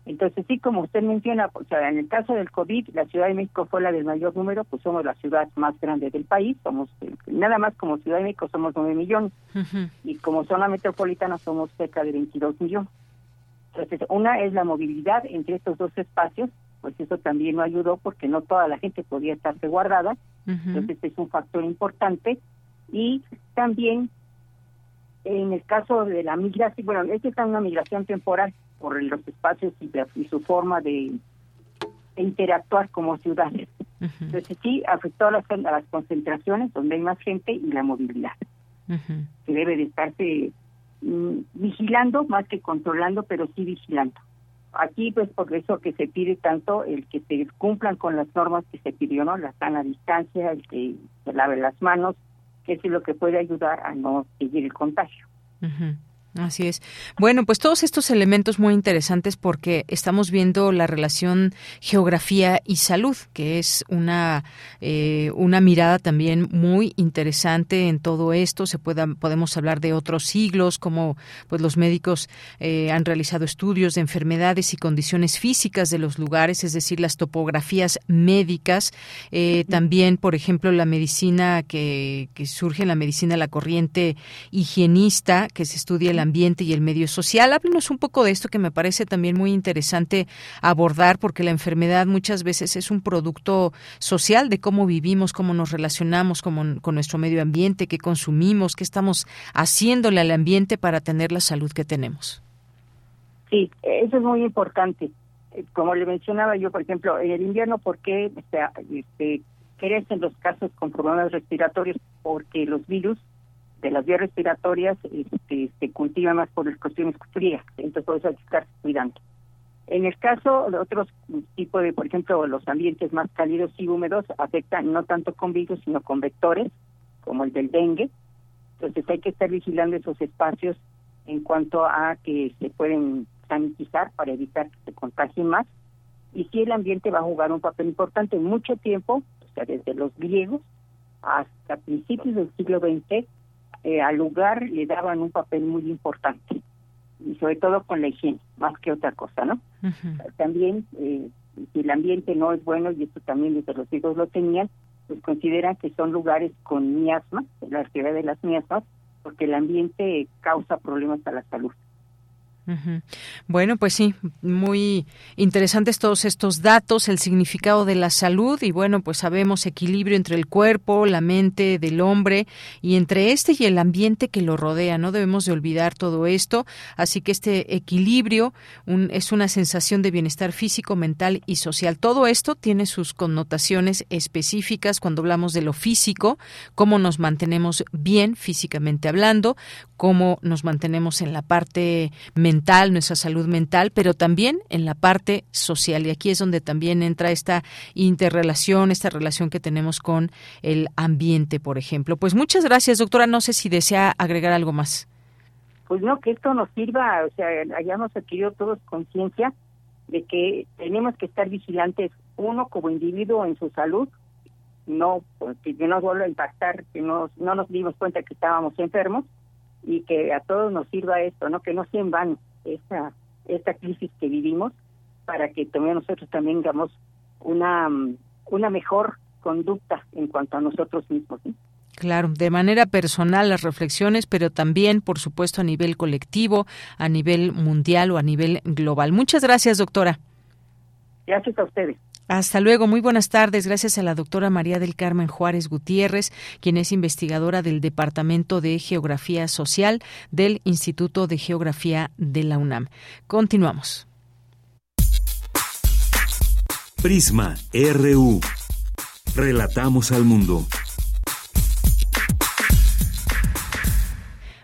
Entonces, sí, como usted menciona, o sea, en el caso del COVID, la Ciudad de México fue la del mayor número, pues somos la ciudad más grande del país, somos, eh, nada más como Ciudad de México somos 9 millones, y como zona metropolitana somos cerca de 22 millones. Entonces, una es la movilidad entre estos dos espacios, pues eso también no ayudó porque no toda la gente podía estarse guardada, entonces es un factor importante. Y también en el caso de la migración, bueno, es una migración temporal por los espacios y, su forma de, interactuar como ciudades. Entonces sí afectó a las, las, concentraciones donde hay más gente y la movilidad. Se debe de estarse mm, vigilando más que controlando, pero sí vigilando. Aquí, pues, por eso que se pide tanto el que se cumplan con las normas que se pidió, ¿no? La sana distancia, el que se lave las manos, que es lo que puede ayudar a no seguir el contagio. Así es. Bueno, pues todos estos elementos muy interesantes porque estamos viendo la relación geografía y salud, que es una eh, una mirada también muy interesante en todo esto. Se pueda, podemos hablar de otros siglos, como pues los médicos eh, han realizado estudios de enfermedades y condiciones físicas de los lugares, es decir, las topografías médicas. Eh, también, por ejemplo, la medicina que, que surge en la medicina, la corriente higienista, que se estudia la ambiente y el medio social. Háblenos un poco de esto que me parece también muy interesante abordar porque la enfermedad muchas veces es un producto social de cómo vivimos, cómo nos relacionamos con, con nuestro medio ambiente, qué consumimos, qué estamos haciéndole al ambiente para tener la salud que tenemos. Sí, eso es muy importante. Eh, como le mencionaba yo, por ejemplo, en el invierno, ¿por qué este, crecen los casos con problemas respiratorios? Porque los virus de las vías respiratorias este, se cultiva más por las cuestiones frías, entonces por eso hay que estar cuidando. En el caso de otros tipos de, por ejemplo, los ambientes más cálidos y húmedos afectan no tanto con virus, sino con vectores, como el del dengue. Entonces hay que estar vigilando esos espacios en cuanto a que se pueden sanitizar para evitar que se contagien más. Y si el ambiente va a jugar un papel importante en mucho tiempo, o sea, desde los griegos hasta principios del siglo XX, eh, al lugar le daban un papel muy importante y sobre todo con la higiene más que otra cosa no también eh, si el ambiente no es bueno y esto también desde los hijos lo tenían pues consideran que son lugares con miasmas la ciudad de las miasmas porque el ambiente causa problemas a la salud bueno, pues sí, muy interesantes todos estos datos, el significado de la salud y bueno, pues sabemos equilibrio entre el cuerpo, la mente del hombre y entre este y el ambiente que lo rodea. No debemos de olvidar todo esto, así que este equilibrio es una sensación de bienestar físico, mental y social. Todo esto tiene sus connotaciones específicas cuando hablamos de lo físico, cómo nos mantenemos bien físicamente hablando, cómo nos mantenemos en la parte mental, nuestra salud mental, pero también en la parte social. Y aquí es donde también entra esta interrelación, esta relación que tenemos con el ambiente, por ejemplo. Pues muchas gracias, doctora. No sé si desea agregar algo más. Pues no, que esto nos sirva, o sea, hayamos adquirido todos conciencia de que tenemos que estar vigilantes, uno como individuo en su salud, no, que no nos vuelva a impactar, que no, no nos dimos cuenta que estábamos enfermos, y que a todos nos sirva esto, ¿no? Que no sea en vano esta, esta crisis que vivimos para que también nosotros también tengamos una, una mejor conducta en cuanto a nosotros mismos. Claro, de manera personal las reflexiones, pero también, por supuesto, a nivel colectivo, a nivel mundial o a nivel global. Muchas gracias, doctora. Gracias a ustedes. Hasta luego, muy buenas tardes. Gracias a la doctora María del Carmen Juárez Gutiérrez, quien es investigadora del Departamento de Geografía Social del Instituto de Geografía de la UNAM. Continuamos. Prisma RU. Relatamos al mundo.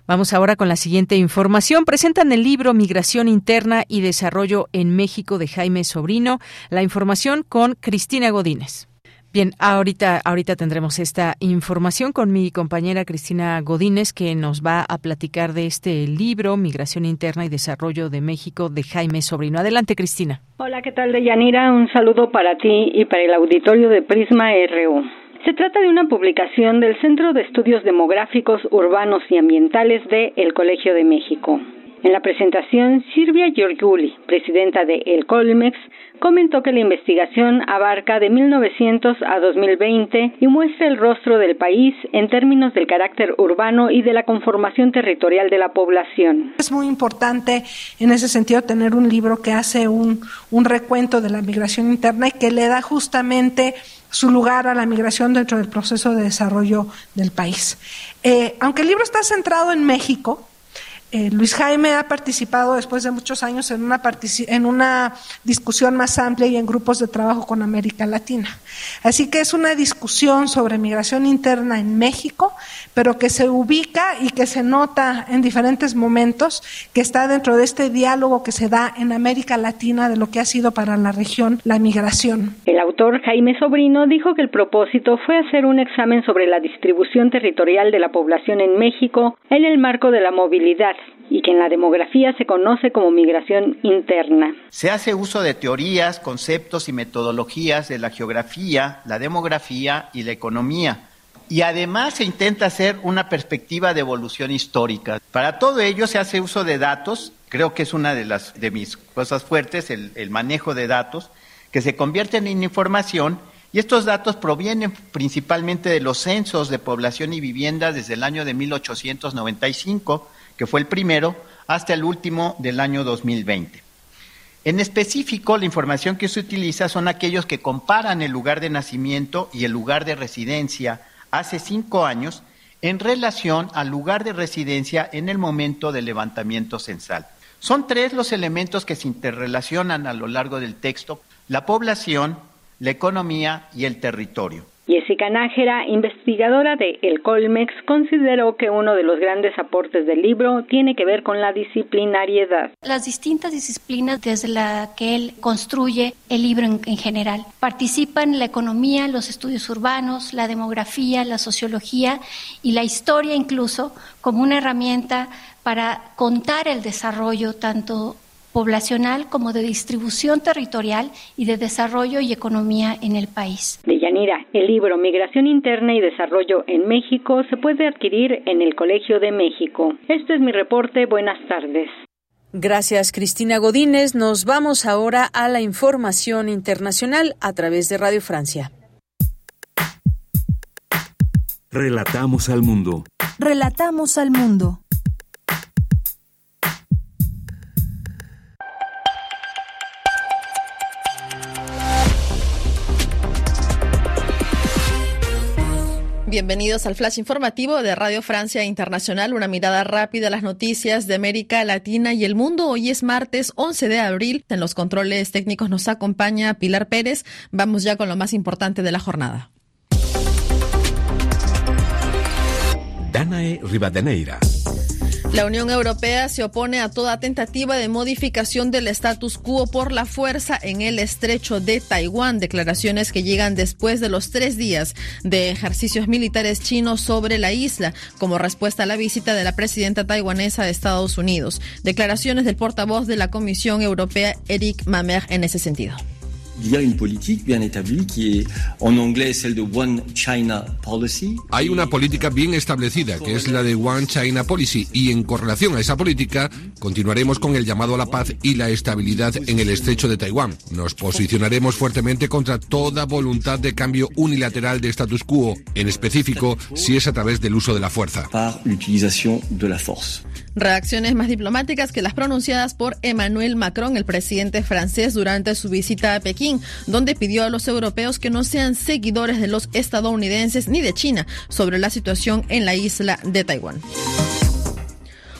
Vamos ahora con la siguiente información. Presentan el libro Migración Interna y Desarrollo en México de Jaime Sobrino. La información con Cristina Godínez. Bien, ahorita, ahorita tendremos esta información con mi compañera Cristina Godínez, que nos va a platicar de este libro, Migración Interna y Desarrollo de México, de Jaime Sobrino. Adelante, Cristina. Hola, ¿qué tal, Deyanira? Un saludo para ti y para el auditorio de Prisma RU. Se trata de una publicación del Centro de Estudios Demográficos Urbanos y Ambientales de El Colegio de México. En la presentación, Silvia Giorgiuli, presidenta de El Colmex, comentó que la investigación abarca de 1900 a 2020 y muestra el rostro del país en términos del carácter urbano y de la conformación territorial de la población. Es muy importante en ese sentido tener un libro que hace un, un recuento de la migración interna y que le da justamente su lugar a la migración dentro del proceso de desarrollo del país. Eh, aunque el libro está centrado en México, eh, Luis Jaime ha participado después de muchos años en una, en una discusión más amplia y en grupos de trabajo con América Latina. Así que es una discusión sobre migración interna en México, pero que se ubica y que se nota en diferentes momentos que está dentro de este diálogo que se da en América Latina de lo que ha sido para la región la migración. El autor Jaime Sobrino dijo que el propósito fue hacer un examen sobre la distribución territorial de la población en México en el marco de la movilidad y que en la demografía se conoce como migración interna. Se hace uso de teorías, conceptos y metodologías de la geografía, la demografía y la economía. Y además se intenta hacer una perspectiva de evolución histórica. Para todo ello se hace uso de datos, creo que es una de, las, de mis cosas fuertes, el, el manejo de datos, que se convierten en información y estos datos provienen principalmente de los censos de población y vivienda desde el año de 1895 que fue el primero, hasta el último del año 2020. En específico, la información que se utiliza son aquellos que comparan el lugar de nacimiento y el lugar de residencia hace cinco años en relación al lugar de residencia en el momento del levantamiento censal. Son tres los elementos que se interrelacionan a lo largo del texto, la población, la economía y el territorio. Jessica Nájera, investigadora de El Colmex, consideró que uno de los grandes aportes del libro tiene que ver con la disciplinariedad. Las distintas disciplinas desde las que él construye el libro en, en general participan la economía, los estudios urbanos, la demografía, la sociología y la historia incluso como una herramienta para contar el desarrollo tanto poblacional como de distribución territorial y de desarrollo y economía en el país. De Yanira, el libro Migración Interna y Desarrollo en México se puede adquirir en el Colegio de México. Este es mi reporte. Buenas tardes. Gracias, Cristina Godínez. Nos vamos ahora a la información internacional a través de Radio Francia. Relatamos al mundo. Relatamos al mundo. Bienvenidos al flash informativo de Radio Francia Internacional, una mirada rápida a las noticias de América Latina y el mundo. Hoy es martes 11 de abril. En los controles técnicos nos acompaña Pilar Pérez. Vamos ya con lo más importante de la jornada. Danae Rivadeneira. La Unión Europea se opone a toda tentativa de modificación del status quo por la fuerza en el estrecho de Taiwán, declaraciones que llegan después de los tres días de ejercicios militares chinos sobre la isla, como respuesta a la visita de la presidenta taiwanesa de Estados Unidos. Declaraciones del portavoz de la Comisión Europea, Eric Mamer, en ese sentido. Hay una política bien establecida, que es la de One China Policy, y en correlación a esa política, continuaremos con el llamado a la paz y la estabilidad en el estrecho de Taiwán. Nos posicionaremos fuertemente contra toda voluntad de cambio unilateral de status quo, en específico si es a través del uso de la fuerza. Reacciones más diplomáticas que las pronunciadas por Emmanuel Macron, el presidente francés, durante su visita a Pekín, donde pidió a los europeos que no sean seguidores de los estadounidenses ni de China sobre la situación en la isla de Taiwán.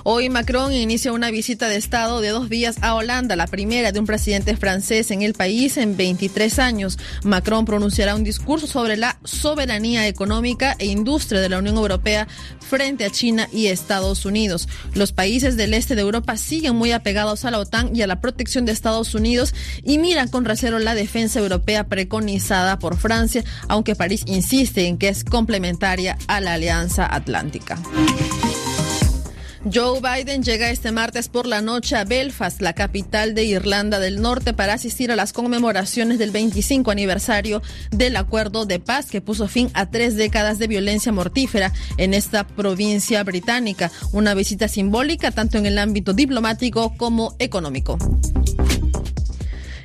Hoy Macron inicia una visita de Estado de dos días a Holanda, la primera de un presidente francés en el país en 23 años. Macron pronunciará un discurso sobre la soberanía económica e industria de la Unión Europea frente a China y Estados Unidos. Los países del este de Europa siguen muy apegados a la OTAN y a la protección de Estados Unidos y miran con recelo la defensa europea preconizada por Francia, aunque París insiste en que es complementaria a la Alianza Atlántica. Joe Biden llega este martes por la noche a Belfast, la capital de Irlanda del Norte, para asistir a las conmemoraciones del 25 aniversario del acuerdo de paz que puso fin a tres décadas de violencia mortífera en esta provincia británica. Una visita simbólica tanto en el ámbito diplomático como económico.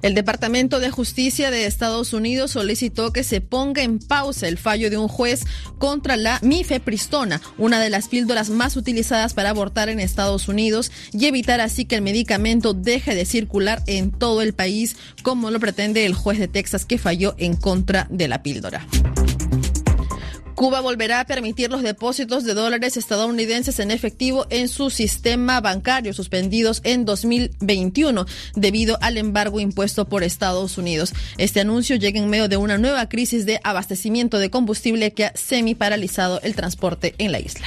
El Departamento de Justicia de Estados Unidos solicitó que se ponga en pausa el fallo de un juez contra la mifepristona, una de las píldoras más utilizadas para abortar en Estados Unidos, y evitar así que el medicamento deje de circular en todo el país, como lo pretende el juez de Texas que falló en contra de la píldora. Cuba volverá a permitir los depósitos de dólares estadounidenses en efectivo en su sistema bancario suspendidos en 2021 debido al embargo impuesto por Estados Unidos. Este anuncio llega en medio de una nueva crisis de abastecimiento de combustible que ha semi paralizado el transporte en la isla.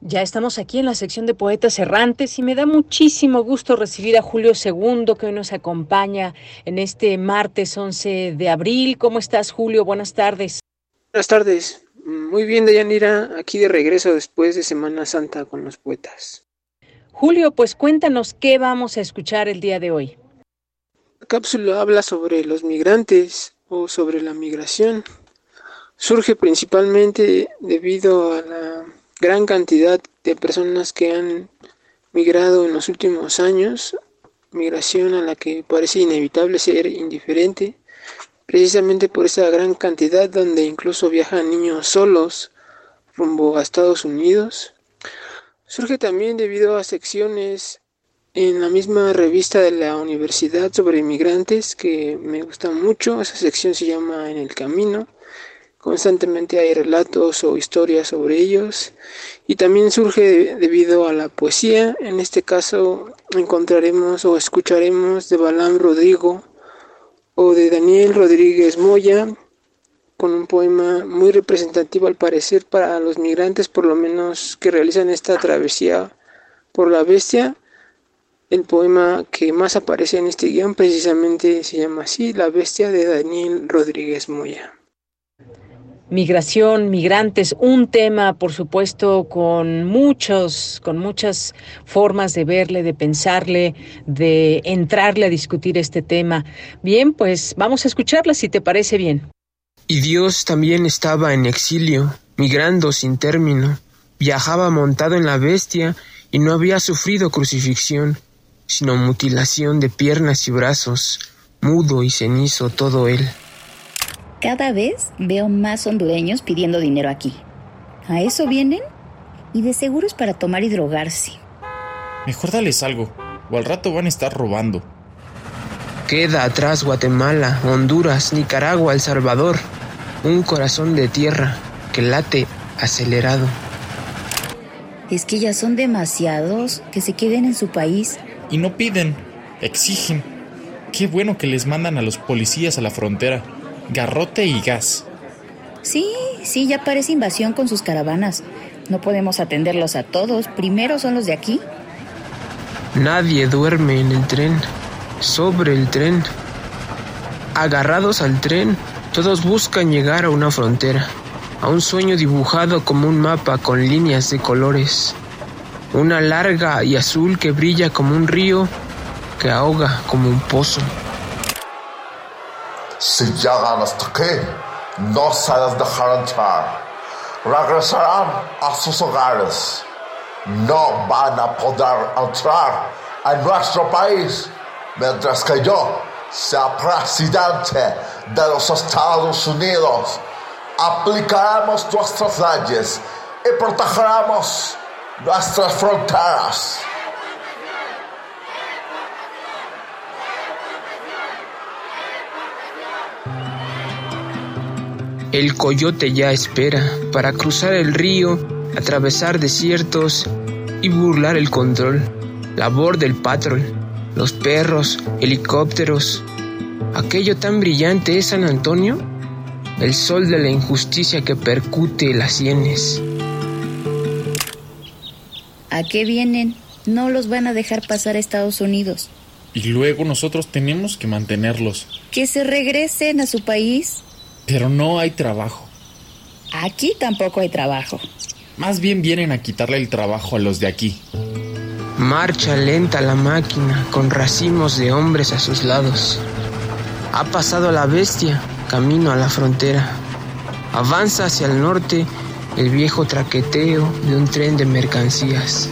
Ya estamos aquí en la sección de Poetas Errantes y me da muchísimo gusto recibir a Julio II que hoy nos acompaña en este martes 11 de abril. ¿Cómo estás, Julio? Buenas tardes. Buenas tardes. Muy bien, Dayanira, aquí de regreso después de Semana Santa con los poetas. Julio, pues cuéntanos qué vamos a escuchar el día de hoy. La cápsula habla sobre los migrantes o sobre la migración. Surge principalmente debido a la gran cantidad de personas que han migrado en los últimos años, migración a la que parece inevitable ser indiferente, precisamente por esa gran cantidad donde incluso viajan niños solos rumbo a Estados Unidos. Surge también debido a secciones en la misma revista de la universidad sobre inmigrantes que me gusta mucho, esa sección se llama En el Camino Constantemente hay relatos o historias sobre ellos y también surge debido a la poesía. En este caso encontraremos o escucharemos de Balam Rodrigo o de Daniel Rodríguez Moya con un poema muy representativo al parecer para los migrantes por lo menos que realizan esta travesía por la bestia. El poema que más aparece en este guion precisamente se llama así, La bestia de Daniel Rodríguez Moya. Migración, migrantes, un tema, por supuesto, con muchos, con muchas formas de verle, de pensarle, de entrarle a discutir este tema. Bien, pues vamos a escucharla si te parece bien. Y Dios también estaba en exilio, migrando sin término. Viajaba montado en la bestia y no había sufrido crucifixión, sino mutilación de piernas y brazos, mudo y cenizo todo él. Cada vez veo más hondureños pidiendo dinero aquí. ¿A eso vienen? Y de seguro es para tomar y drogarse. Mejor dales algo, o al rato van a estar robando. Queda atrás Guatemala, Honduras, Nicaragua, El Salvador. Un corazón de tierra que late acelerado. Es que ya son demasiados que se queden en su país. Y no piden, exigen. Qué bueno que les mandan a los policías a la frontera garrote y gas. Sí, sí, ya parece invasión con sus caravanas. No podemos atenderlos a todos. Primero son los de aquí. Nadie duerme en el tren, sobre el tren. Agarrados al tren, todos buscan llegar a una frontera, a un sueño dibujado como un mapa con líneas de colores. Una larga y azul que brilla como un río, que ahoga como un pozo. Si llegan hasta aquí, no se les dejará entrar. Regresarán a sus hogares. No van a poder entrar a nuestro país mientras que yo sea presidente de los Estados Unidos. Aplicaremos nuestras leyes y protegeremos nuestras fronteras. El coyote ya espera para cruzar el río atravesar desiertos y burlar el control, labor del patrol, los perros, helicópteros. Aquello tan brillante es San Antonio, el sol de la injusticia que percute las sienes. ¿A qué vienen? No los van a dejar pasar a Estados Unidos. Y luego nosotros tenemos que mantenerlos. Que se regresen a su país. Pero no hay trabajo. Aquí tampoco hay trabajo. Más bien vienen a quitarle el trabajo a los de aquí. Marcha lenta la máquina con racimos de hombres a sus lados. Ha pasado la bestia camino a la frontera. Avanza hacia el norte el viejo traqueteo de un tren de mercancías.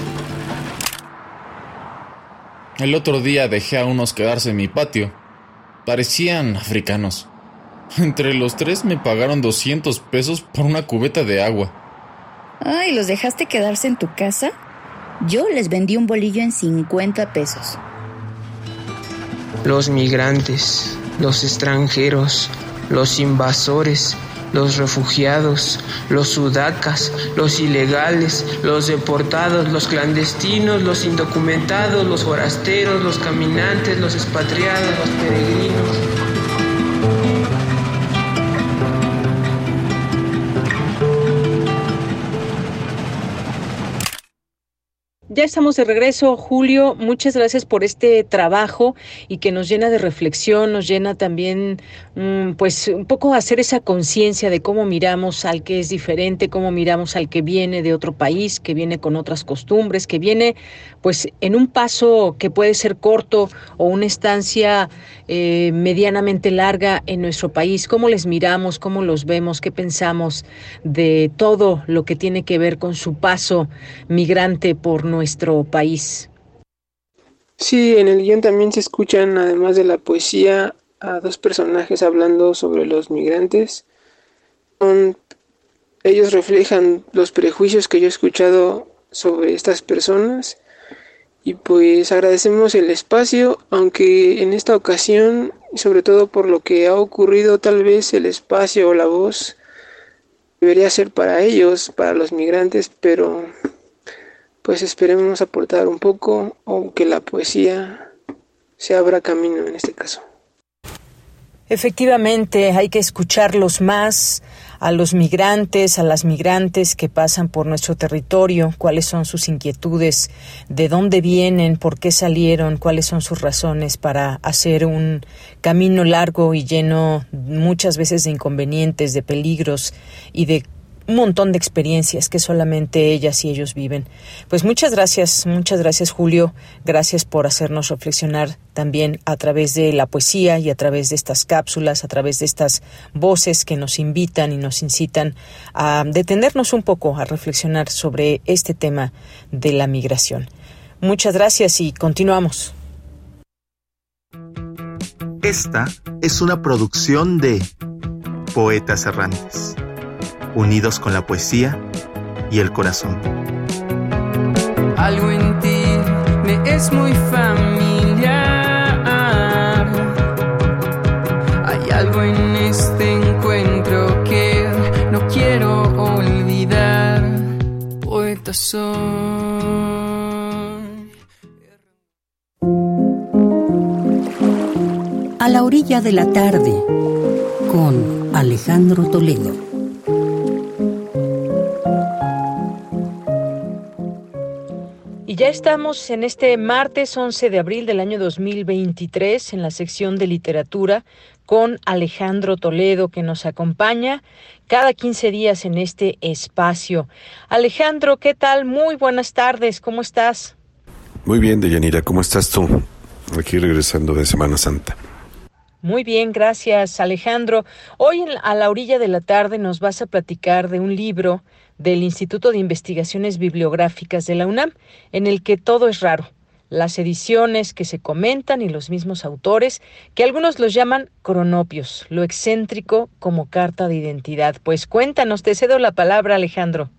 El otro día dejé a unos quedarse en mi patio. Parecían africanos. *laughs* Entre los tres me pagaron 200 pesos por una cubeta de agua. Ay, ¿los dejaste quedarse en tu casa? Yo les vendí un bolillo en 50 pesos. Los migrantes, los extranjeros, los invasores, los refugiados, los sudacas, los ilegales, los deportados, los clandestinos, los indocumentados, los forasteros, los caminantes, los expatriados, los peregrinos. Ya estamos de regreso, Julio. Muchas gracias por este trabajo y que nos llena de reflexión, nos llena también, mm, pues, un poco hacer esa conciencia de cómo miramos al que es diferente, cómo miramos al que viene de otro país, que viene con otras costumbres, que viene, pues, en un paso que puede ser corto o una estancia eh, medianamente larga en nuestro país. ¿Cómo les miramos? ¿Cómo los vemos? ¿Qué pensamos de todo lo que tiene que ver con su paso migrante por nuestro país? Sí, en el guion también se escuchan, además de la poesía, a dos personajes hablando sobre los migrantes. ellos reflejan los prejuicios que yo he escuchado sobre estas personas y pues agradecemos el espacio, aunque en esta ocasión, sobre todo por lo que ha ocurrido, tal vez el espacio o la voz debería ser para ellos, para los migrantes, pero pues esperemos aportar un poco, aunque la poesía se abra camino en este caso. Efectivamente, hay que escucharlos más, a los migrantes, a las migrantes que pasan por nuestro territorio, cuáles son sus inquietudes, de dónde vienen, por qué salieron, cuáles son sus razones para hacer un camino largo y lleno muchas veces de inconvenientes, de peligros y de un montón de experiencias que solamente ellas y ellos viven. Pues muchas gracias, muchas gracias Julio, gracias por hacernos reflexionar también a través de la poesía y a través de estas cápsulas, a través de estas voces que nos invitan y nos incitan a detenernos un poco, a reflexionar sobre este tema de la migración. Muchas gracias y continuamos. Esta es una producción de Poetas Errantes unidos con la poesía y el corazón. Algo en ti me es muy familiar. Hay algo en este encuentro que no quiero olvidar. Poeta soy. A la orilla de la tarde, con Alejandro Toledo. Ya estamos en este martes 11 de abril del año 2023 en la sección de literatura con Alejandro Toledo que nos acompaña cada 15 días en este espacio. Alejandro, ¿qué tal? Muy buenas tardes, ¿cómo estás? Muy bien, Deyanira, ¿cómo estás tú? Aquí regresando de Semana Santa. Muy bien, gracias Alejandro. Hoy a la orilla de la tarde nos vas a platicar de un libro del Instituto de Investigaciones Bibliográficas de la UNAM, en el que todo es raro. Las ediciones que se comentan y los mismos autores, que algunos los llaman cronopios, lo excéntrico como carta de identidad. Pues cuéntanos, te cedo la palabra, Alejandro.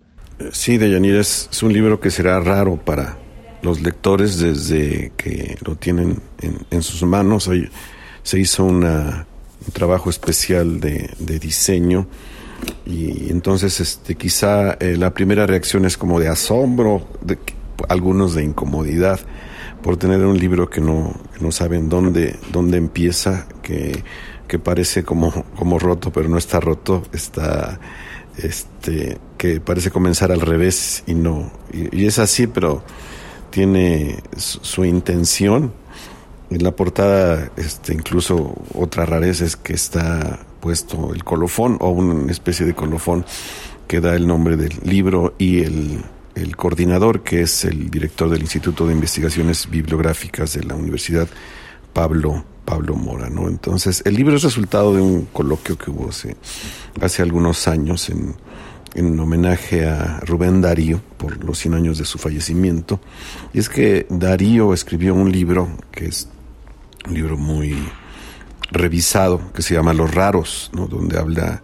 Sí, Deyanira, es, es un libro que será raro para los lectores desde que lo tienen en, sus manos. se hizo un trabajo especial de diseño Y entonces, este, quizá eh, la primera reacción es como de asombro, de algunos de incomodidad por tener un libro que no, no saben dónde, dónde empieza, que, que parece como, como roto, pero no está roto, está este, que parece comenzar al revés y no. Y, es así, pero tiene su, intención. En la portada, este, incluso otra rareza es que está puesto el colofón o una especie de colofón que da el nombre del libro y el, coordinador, que es el director del Instituto de Investigaciones Bibliográficas de la Universidad, Pablo Pablo Mora. Entonces, el libro es resultado de un coloquio que hubo hace, hace algunos años en, en homenaje a Rubén Darío por los 100 años de su fallecimiento. Y es que Darío escribió un libro que es un libro muy revisado, que se llama Los Raros, ¿no? donde habla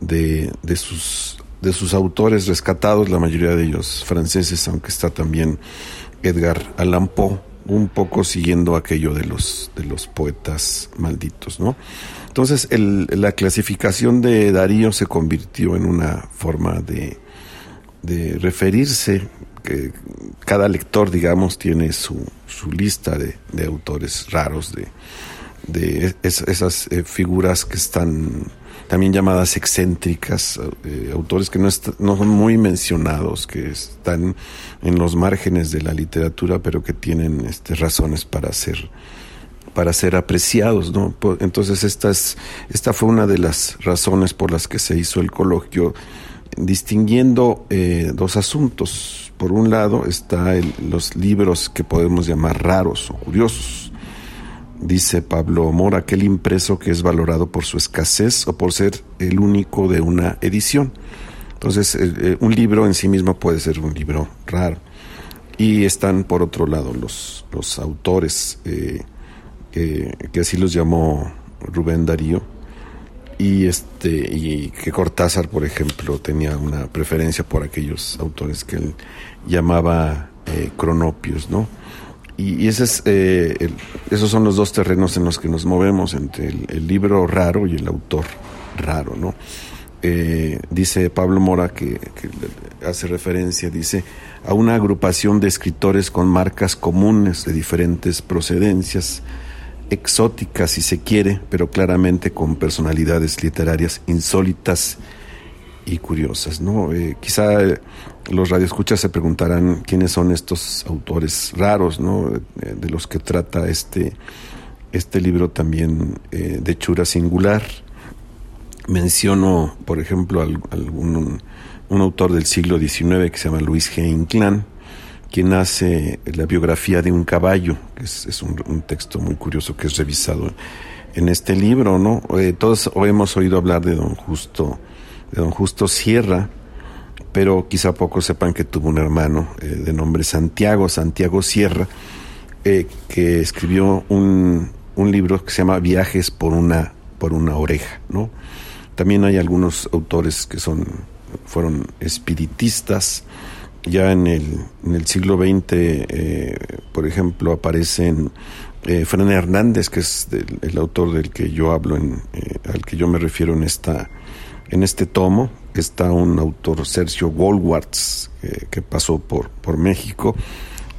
de, de, sus, de sus autores rescatados, la mayoría de ellos franceses, aunque está también Edgar Allan Poe un poco siguiendo aquello de los, de los poetas malditos, ¿no? Entonces, el, la clasificación de Darío se convirtió en una forma de, de referirse, que cada lector, digamos, tiene su, su lista de, de autores raros, de, de esas eh, figuras que están también llamadas excéntricas, eh, autores que no, no son muy mencionados, que están en los márgenes de la literatura, pero que tienen este, razones para ser para ser apreciados, ¿no? Entonces esta, es, esta fue una de las razones por las que se hizo el coloquio, distinguiendo eh, dos asuntos. Por un lado está los libros que podemos llamar raros o curiosos, dice Pablo Mora, aquel impreso que es valorado por su escasez o por ser el único de una edición. Entonces, eh, eh, un libro en sí mismo puede ser un libro raro. Y están, por otro lado, los, los autores, eh, que así los llamó Rubén Darío, y, este, y que Cortázar, por ejemplo, tenía una preferencia por aquellos autores que él llamaba cronopios, ¿no? Y, ese es, eh, esos son los dos terrenos en los que nos movemos, entre el, libro raro y el autor raro, ¿no? Eh, dice Pablo Mora, que, hace referencia, dice, a una agrupación de escritores con marcas comunes de diferentes procedencias, exóticas si se quiere, pero claramente con personalidades literarias insólitas y curiosas, ¿no? Eh, quizá los radioescuchas se preguntarán quiénes son estos autores raros, ¿no? Eh, de los que trata este, este libro también eh, de Chura Singular. Menciono, por ejemplo, algún, un, autor del siglo XIX que se llama Luis G. Inclán, quien hace la biografía de un caballo, que es, un, texto muy curioso que es revisado en este libro, ¿no? Eh, todos hemos oído hablar de don Justo, de don Justo Sierra, pero quizá pocos sepan que tuvo un hermano eh, de nombre Santiago, Santiago Sierra, eh, que escribió un, un, libro que se llama Viajes por una, por una oreja, ¿no? También hay algunos autores que son, fueron espiritistas, ya en el, en el siglo XX, eh, por ejemplo, aparecen eh, Fran Hernández, que es el autor del que yo hablo, en, al que yo me refiero en esta en este tomo, está un autor, Sergio Goldwartz, que pasó por, por México,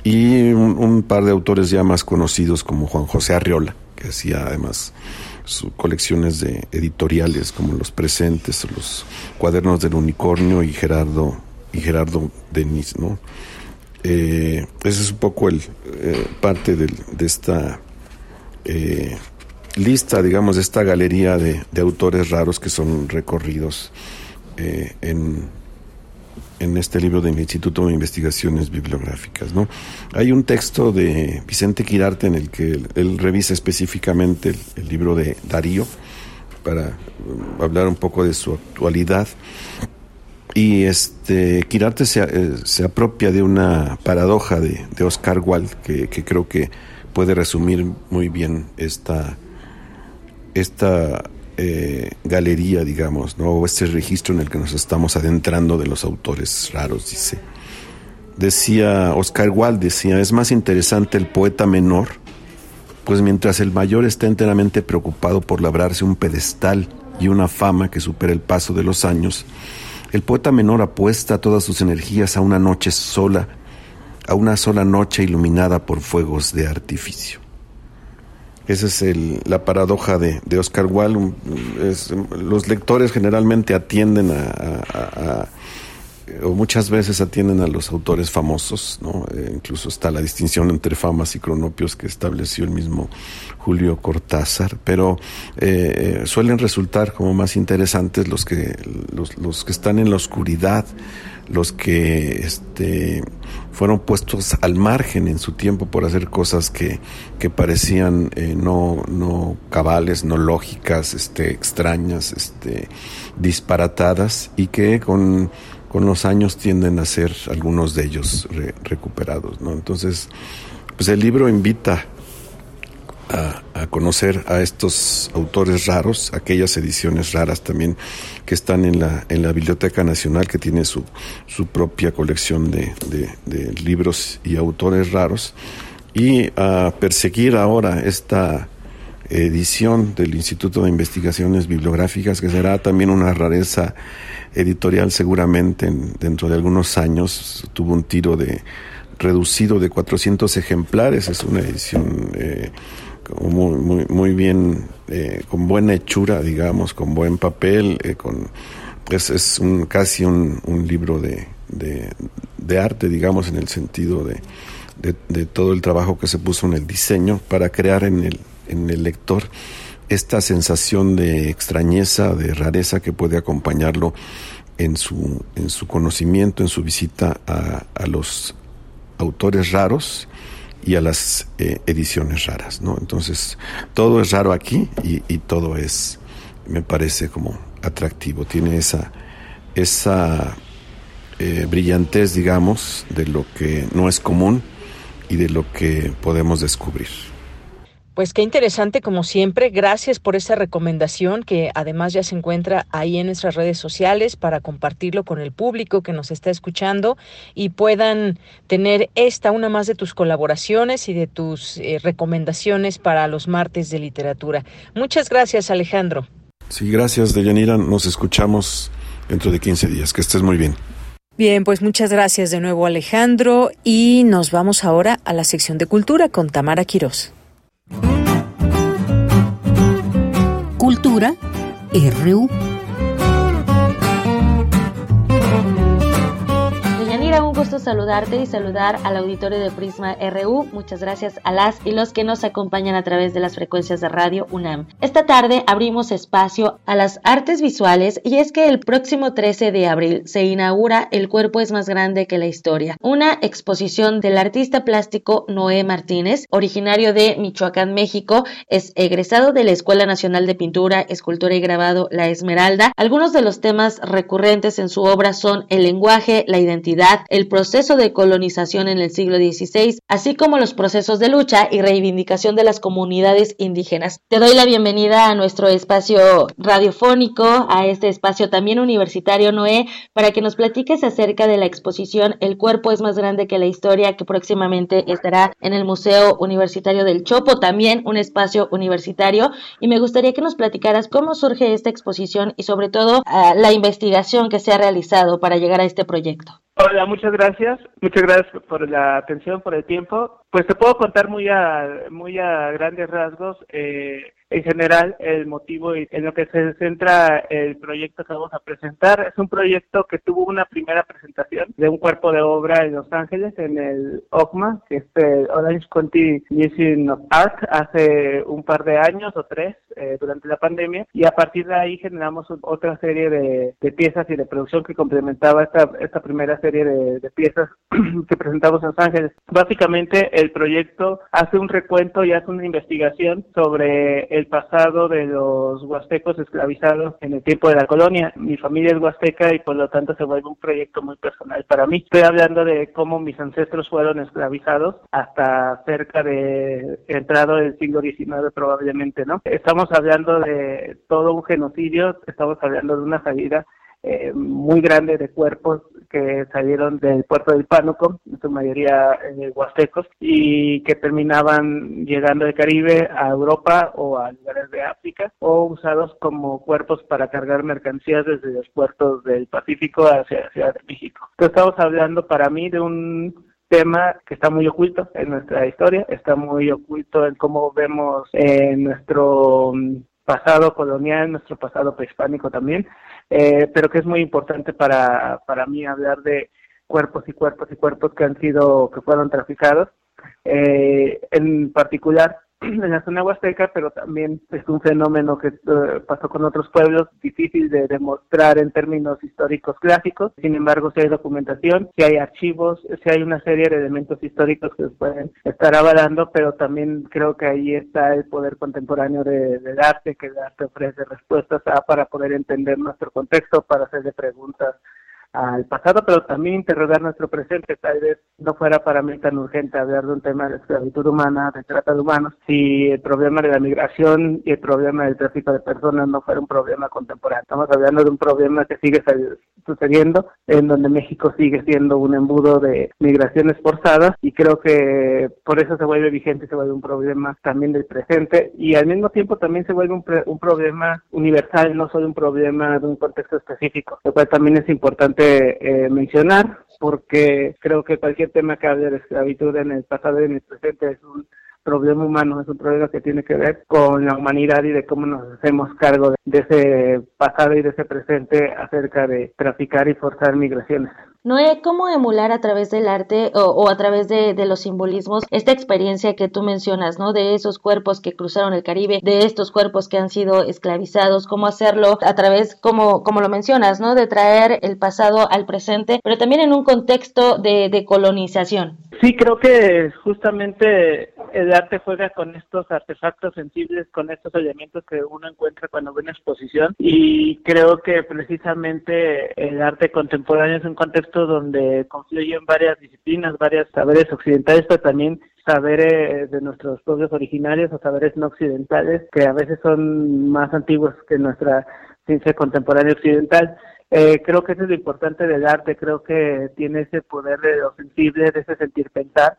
y un, par de autores ya más conocidos como Juan José Arriola, que hacía además sus colecciones de editoriales como Los Presentes, Los Cuadernos del Unicornio y Gerardo, y Gerardo Denis, ¿no? Eh, ese es un poco el eh, parte de esta eh, lista, digamos, de esta galería de, de autores raros que son recorridos eh, en, en este libro del Instituto de Investigaciones Bibliográficas. ¿no? Hay un texto de Vicente Quirarte en el que él, revisa específicamente el, libro de Darío para um, hablar un poco de su actualidad. Y este Quirarte se, eh, se apropia de una paradoja de, de Oscar Wilde que, que, creo que puede resumir muy bien esta, esta eh, galería, digamos, ¿no? o este registro en el que nos estamos adentrando de los autores raros, dice. Decía Oscar Wilde, decía, es más interesante el poeta menor, pues mientras el mayor está enteramente preocupado por labrarse un pedestal y una fama que supera el paso de los años, el poeta menor apuesta todas sus energías a una noche sola, a una sola noche iluminada por fuegos de artificio. Esa es la paradoja de, Oscar Wilde. los lectores generalmente atienden a o muchas veces atienden a los autores famosos, ¿no? Eh, incluso está la distinción entre famas y cronopios que estableció el mismo Julio Cortázar, pero eh, eh, suelen resultar como más interesantes los que, los, que están en la oscuridad, los que este, fueron puestos al margen en su tiempo por hacer cosas que, que parecían no, no cabales, no lógicas, este, extrañas, este, disparatadas y que con con los años tienden a ser algunos de ellos recuperados. ¿no? Entonces, pues el libro invita a, conocer a estos autores raros, aquellas ediciones raras también que están en la, en la Biblioteca Nacional, que tiene su, su propia colección de, de libros y autores raros, y a perseguir ahora esta edición del Instituto de Investigaciones Bibliográficas, que será también una rareza editorial seguramente dentro de algunos años. Tuvo un tiro de reducido de 400 ejemplares, es una edición eh, muy, muy, muy, bien, eh, con buena hechura, digamos, con buen papel, eh, con es, es un, casi un, un libro de, de, de, arte, digamos, en el sentido de, de, de, todo el trabajo que se puso en el diseño para crear en el, en el lector esta sensación de extrañeza, de rareza que puede acompañarlo en su, en su conocimiento, en su visita a, a los autores raros y a las eh, ediciones raras, ¿no? Entonces, todo es raro aquí y, y, todo es, me parece como atractivo, tiene esa, esa eh, brillantez, digamos, de lo que no es común y de lo que podemos descubrir. Pues qué interesante como siempre. Gracias por esta recomendación que además ya se encuentra ahí en nuestras redes sociales para compartirlo con el público que nos está escuchando y puedan tener esta, una más de tus colaboraciones y de tus eh, recomendaciones para los martes de literatura. Muchas gracias Alejandro. Sí, gracias Deyanira. Nos escuchamos dentro de 15 días. Que estés muy bien. Bien, pues muchas gracias de nuevo Alejandro y nos vamos ahora a la sección de cultura con Tamara Quirós. Cultura RU. Saludarte y saludar al auditorio de Prisma RU. Muchas gracias a las y los que nos acompañan a través de las frecuencias de radio UNAM. Esta tarde abrimos espacio a las artes visuales y es que el próximo 13 de abril se inaugura El cuerpo es más grande que la historia, una exposición del artista plástico Noé Martínez, originario de Michoacán, México, es egresado de la Escuela Nacional de Pintura, Escultura y Grabado La Esmeralda. Algunos de los temas recurrentes en su obra son el lenguaje, la identidad, el proceso de colonización en el siglo XVI, así como los procesos de lucha y reivindicación de las comunidades indígenas. Te doy la bienvenida a nuestro espacio radiofónico, a este espacio también universitario, Noé, para que nos platiques acerca de la exposición El cuerpo es más grande que la historia, que próximamente estará en el Museo Universitario del Chopo, también un espacio universitario. Y me gustaría que nos platicaras cómo surge esta exposición y sobre todo ah, la investigación que se ha realizado para llegar a este proyecto. Hola, muchas gracias. Muchas gracias por la atención, por el tiempo. Pues te puedo contar muy a, muy a grandes rasgos. Eh, en general el motivo en lo que se centra el proyecto que vamos a presentar. Es un proyecto que tuvo una primera presentación de un cuerpo de obra en Los Ángeles, en el OCMA, que es el Orange County Museum of Art, hace un par de años o tres eh, durante la pandemia y a partir de ahí generamos otra serie de, piezas y de producción que complementaba esta, esta primera serie de, de piezas *clears throat* que presentamos en Los Ángeles. Básicamente el proyecto hace un recuento y hace una investigación sobre el pasado de los huastecos esclavizados en el tiempo de la colonia. Mi familia es huasteca y por lo tanto se vuelve un proyecto muy personal para mí. Estoy hablando de cómo mis ancestros fueron esclavizados hasta cerca de entrado del siglo XIX probablemente, ¿no? Estamos hablando de todo un genocidio, estamos hablando de una salida eh, muy grande de cuerpos que salieron del puerto del Pánuco, en su mayoría eh, huastecos, y que terminaban llegando del Caribe a Europa o a lugares de África, o usados como cuerpos para cargar mercancías desde los puertos del Pacífico hacia la Ciudad de México. Entonces estamos hablando para mí de un tema que está muy oculto en nuestra historia, está muy oculto en cómo vemos en nuestro mm, pasado colonial, nuestro pasado prehispánico también, eh, pero que es muy importante para, para mí hablar de cuerpos y cuerpos y cuerpos que han sido, que fueron traficados. Eh, en particular, en la zona huasteca, pero también es un fenómeno que eh, pasó con otros pueblos, difícil de demostrar en términos históricos clásicos. Sin embargo, si hay documentación, si hay archivos, si hay una serie de elementos históricos que se pueden estar avalando, pero también creo que ahí está el poder contemporáneo de, del arte, que el arte ofrece respuestas a, para poder entender nuestro contexto, para hacerle preguntas al pasado, pero también interrogar nuestro presente. Tal vez no fuera para mí tan urgente hablar de un tema de esclavitud humana, de trata de humanos, si el problema de la migración y el problema del tráfico de personas no fuera un problema contemporáneo. Estamos hablando de un problema que sigue sucediendo, en donde México sigue siendo un embudo de migraciones forzadas y creo que por eso se vuelve vigente, se vuelve un problema también del presente y al mismo tiempo también se vuelve un, un problema universal, no solo un problema de un contexto específico, lo cual también es importante eh, mencionar porque creo que cualquier tema que hable de esclavitud en el pasado y en el presente es un problema humano, es un problema que tiene que ver con la humanidad y de cómo nos hacemos cargo de ese pasado y de ese presente acerca de traficar y forzar migraciones. Noé, ¿cómo emular a través del arte o, a través de, los simbolismos esta experiencia que tú mencionas, ¿no? De esos cuerpos que cruzaron el Caribe, de estos cuerpos que han sido esclavizados, cómo hacerlo a través, como, como lo mencionas, ¿no? De traer el pasado al presente, pero también en un contexto de, de colonización. Sí, creo que justamente el arte juega con estos artefactos sensibles, con estos elementos que uno encuentra cuando ve una exposición y creo que precisamente el arte contemporáneo es un contexto donde confluyen varias disciplinas, varios saberes occidentales, pero también saberes de nuestros pueblos originarios o saberes no occidentales que a veces son más antiguos que nuestra ciencia contemporánea occidental. Eh, creo que eso es lo importante del arte, creo que tiene ese poder de lo sensible, de ese sentir pensar,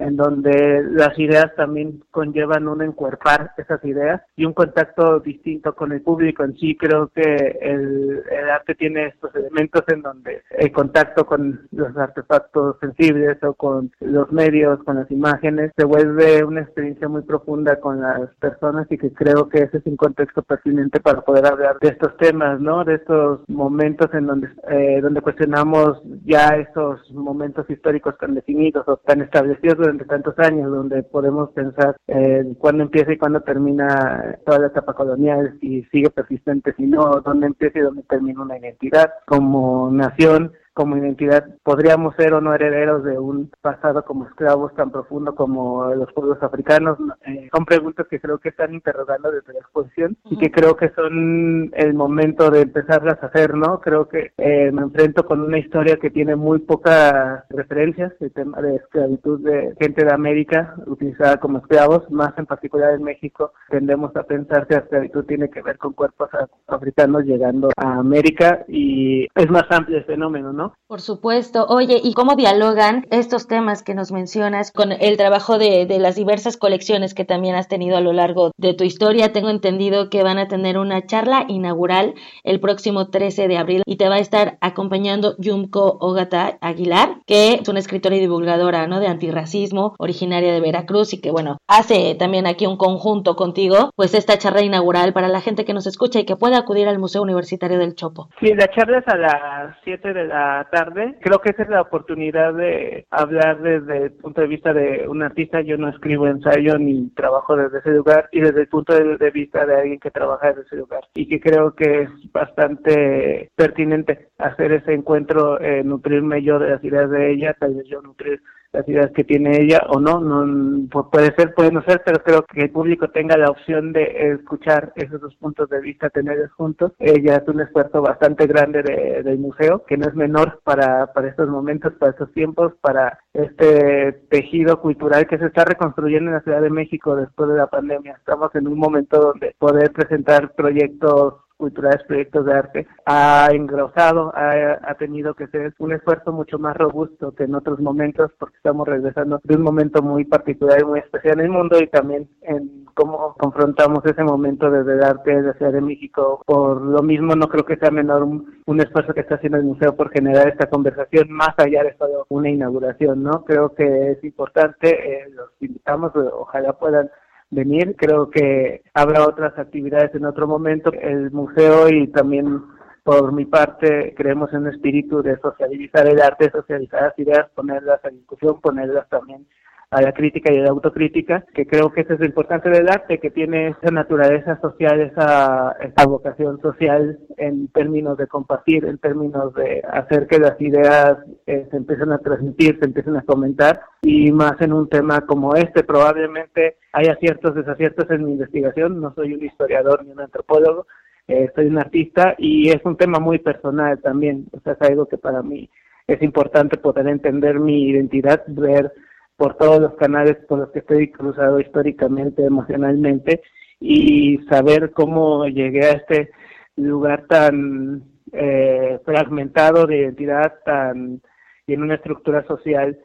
en donde las ideas también conllevan un encuerpar esas ideas y un contacto distinto con el público en sí. Creo que el, arte tiene estos elementos en donde el contacto con los artefactos sensibles o con los medios, con las imágenes, se vuelve una experiencia muy profunda con las personas y que creo que ese es un contexto pertinente para poder hablar de estos temas, ¿no? De estos momentos en donde, eh, donde cuestionamos ya esos momentos históricos tan definidos o tan establecidos durante tantos años, donde podemos pensar en cuándo empieza y cuándo termina toda la etapa colonial, si sigue persistente, si no, dónde empieza y dónde termina una identidad como nación como identidad podríamos ser o no herederos de un pasado como esclavos tan profundo como los pueblos africanos. Eh, son preguntas que creo que están interrogando desde la exposición y que creo que son el momento de empezarlas a hacer, ¿no? Creo que eh, me enfrento con una historia que tiene muy pocas referencias, el tema de esclavitud de gente de América utilizada como esclavos, más en particular en México tendemos a pensar que la esclavitud tiene que ver con cuerpos africanos llegando a América y es más amplio el fenómeno, ¿no? Por supuesto. Oye, ¿y cómo dialogan estos temas que nos mencionas con el trabajo de, las diversas colecciones que también has tenido a lo largo de tu historia? Tengo entendido que van a tener una charla inaugural el próximo 13 de abril y te va a estar acompañando Yumko Ogata Aguilar, que es una escritora y divulgadora ¿no? de antirracismo, originaria de Veracruz y que, bueno, hace también aquí un conjunto contigo, pues esta charla inaugural para la gente que nos escucha y que pueda acudir al Museo Universitario del Chopo. Sí, la charla es a las 7 de la tarde. Creo que esa es la oportunidad de hablar desde el punto de vista de un artista. Yo no escribo ensayo ni trabajo desde ese lugar y desde el punto de vista de alguien que trabaja desde ese lugar. Y que creo que es bastante pertinente hacer ese encuentro, eh, nutrirme yo de las ideas de ella, tal vez yo nutrir las ideas que tiene ella o no, no puede ser, puede no ser, pero creo que el público tenga la opción de escuchar esos dos puntos de vista, tenerlos juntos. Ella es un esfuerzo bastante grande de, del museo, que no es menor para, para estos momentos, para estos tiempos, para este tejido cultural que se está reconstruyendo en la Ciudad de México después de la pandemia. Estamos en un momento donde poder presentar proyectos culturales, proyectos de arte, ha engrosado, ha, ha tenido que ser un esfuerzo mucho más robusto que en otros momentos porque estamos regresando de un momento muy particular y muy especial en el mundo y también en cómo confrontamos ese momento desde el arte de Ciudad de México. Por lo mismo, no creo que sea menor un, un, esfuerzo que está haciendo el museo por generar esta conversación más allá de solo una inauguración, ¿no? Creo que es importante, eh, los invitamos, ojalá puedan venir. Creo que habrá otras actividades en otro momento. El museo y también por mi parte creemos en un espíritu de socializar el arte, socializar las ideas, ponerlas a discusión, ponerlas también a la crítica y a la autocrítica, que creo que eso es lo importante del arte, que tiene esa naturaleza social, esa, esa vocación social en términos de compartir, en términos de hacer que las ideas eh, se empiecen a transmitir, se empiecen a comentar, y más en un tema como este, probablemente haya ciertos desaciertos en mi investigación, no soy un historiador ni un antropólogo, eh, soy un artista y es un tema muy personal también, o sea, es algo que para mí es importante poder entender mi identidad, ver por todos los canales por los que estoy cruzado históricamente, emocionalmente, y saber cómo llegué a este lugar tan eh, fragmentado de identidad, tan y en una estructura social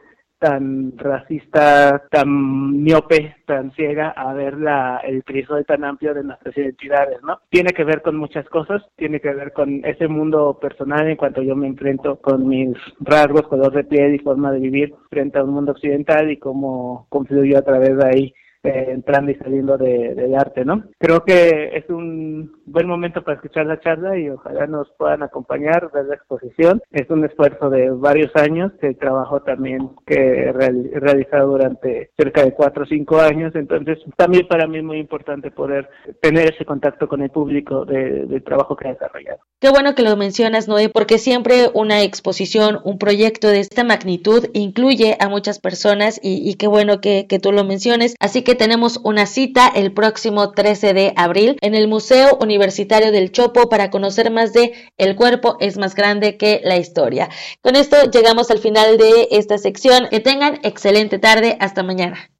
tan racista, tan miope, tan ciega a ver la, el crisol tan amplio de nuestras identidades, ¿no? Tiene que ver con muchas cosas, tiene que ver con ese mundo personal en cuanto yo me enfrento con mis rasgos, color de piel y forma de vivir frente a un mundo occidental y cómo confluyo a través de ahí eh, entrando y saliendo de, del arte, ¿no? Creo que es un buen momento para escuchar la charla y ojalá nos puedan acompañar, ver la exposición. Es un esfuerzo de varios años, el trabajo también que he realizado durante cerca de cuatro o cinco años, entonces también para mí es muy importante poder tener ese contacto con el público de, del trabajo que he desarrollado. Qué bueno que lo mencionas, Noé, porque siempre una exposición, un proyecto de esta magnitud incluye a muchas personas y, y qué bueno que, que tú lo menciones. Así que tenemos una cita el próximo 13 de abril en el Museo Universitario del Chopo para conocer más de El cuerpo es más grande que la historia. Con esto llegamos al final de esta sección. Que tengan excelente tarde. Hasta mañana.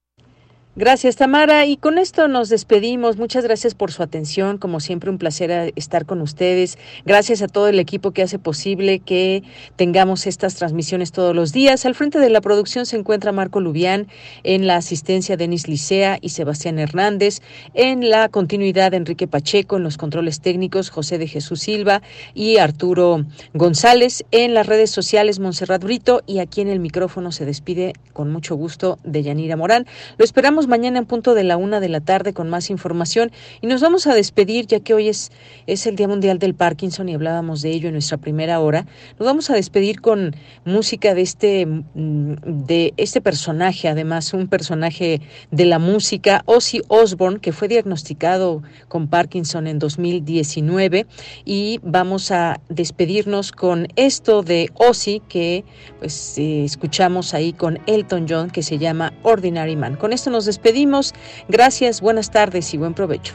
Gracias, Tamara. Y con esto nos despedimos. Muchas gracias por su atención. Como siempre, un placer eh, estar con ustedes. Gracias a todo el equipo que hace posible que tengamos estas transmisiones todos los días. Al frente de la producción se encuentra Marco Lubián, en la asistencia Denis Licea y Sebastián Hernández, en la continuidad Enrique Pacheco, en los controles técnicos José de Jesús Silva y Arturo González, en las redes sociales Montserrat Brito y aquí en el micrófono se despide con mucho gusto de Yanira Morán. Lo esperamos mañana en punto de la una de la tarde con más información y nos vamos a despedir ya que hoy es, es el Día Mundial del Parkinson y hablábamos de ello en nuestra primera hora. Nos vamos a despedir con música de este, mm, de este personaje, además un personaje de la música, Ozzy Osbourne, que fue diagnosticado con Parkinson en 2019 y vamos a despedirnos con esto de Ozzy que pues eh, escuchamos ahí con Elton John que se llama Ordinary Man. Con esto nos despedimos. Gracias, buenas tardes y buen provecho.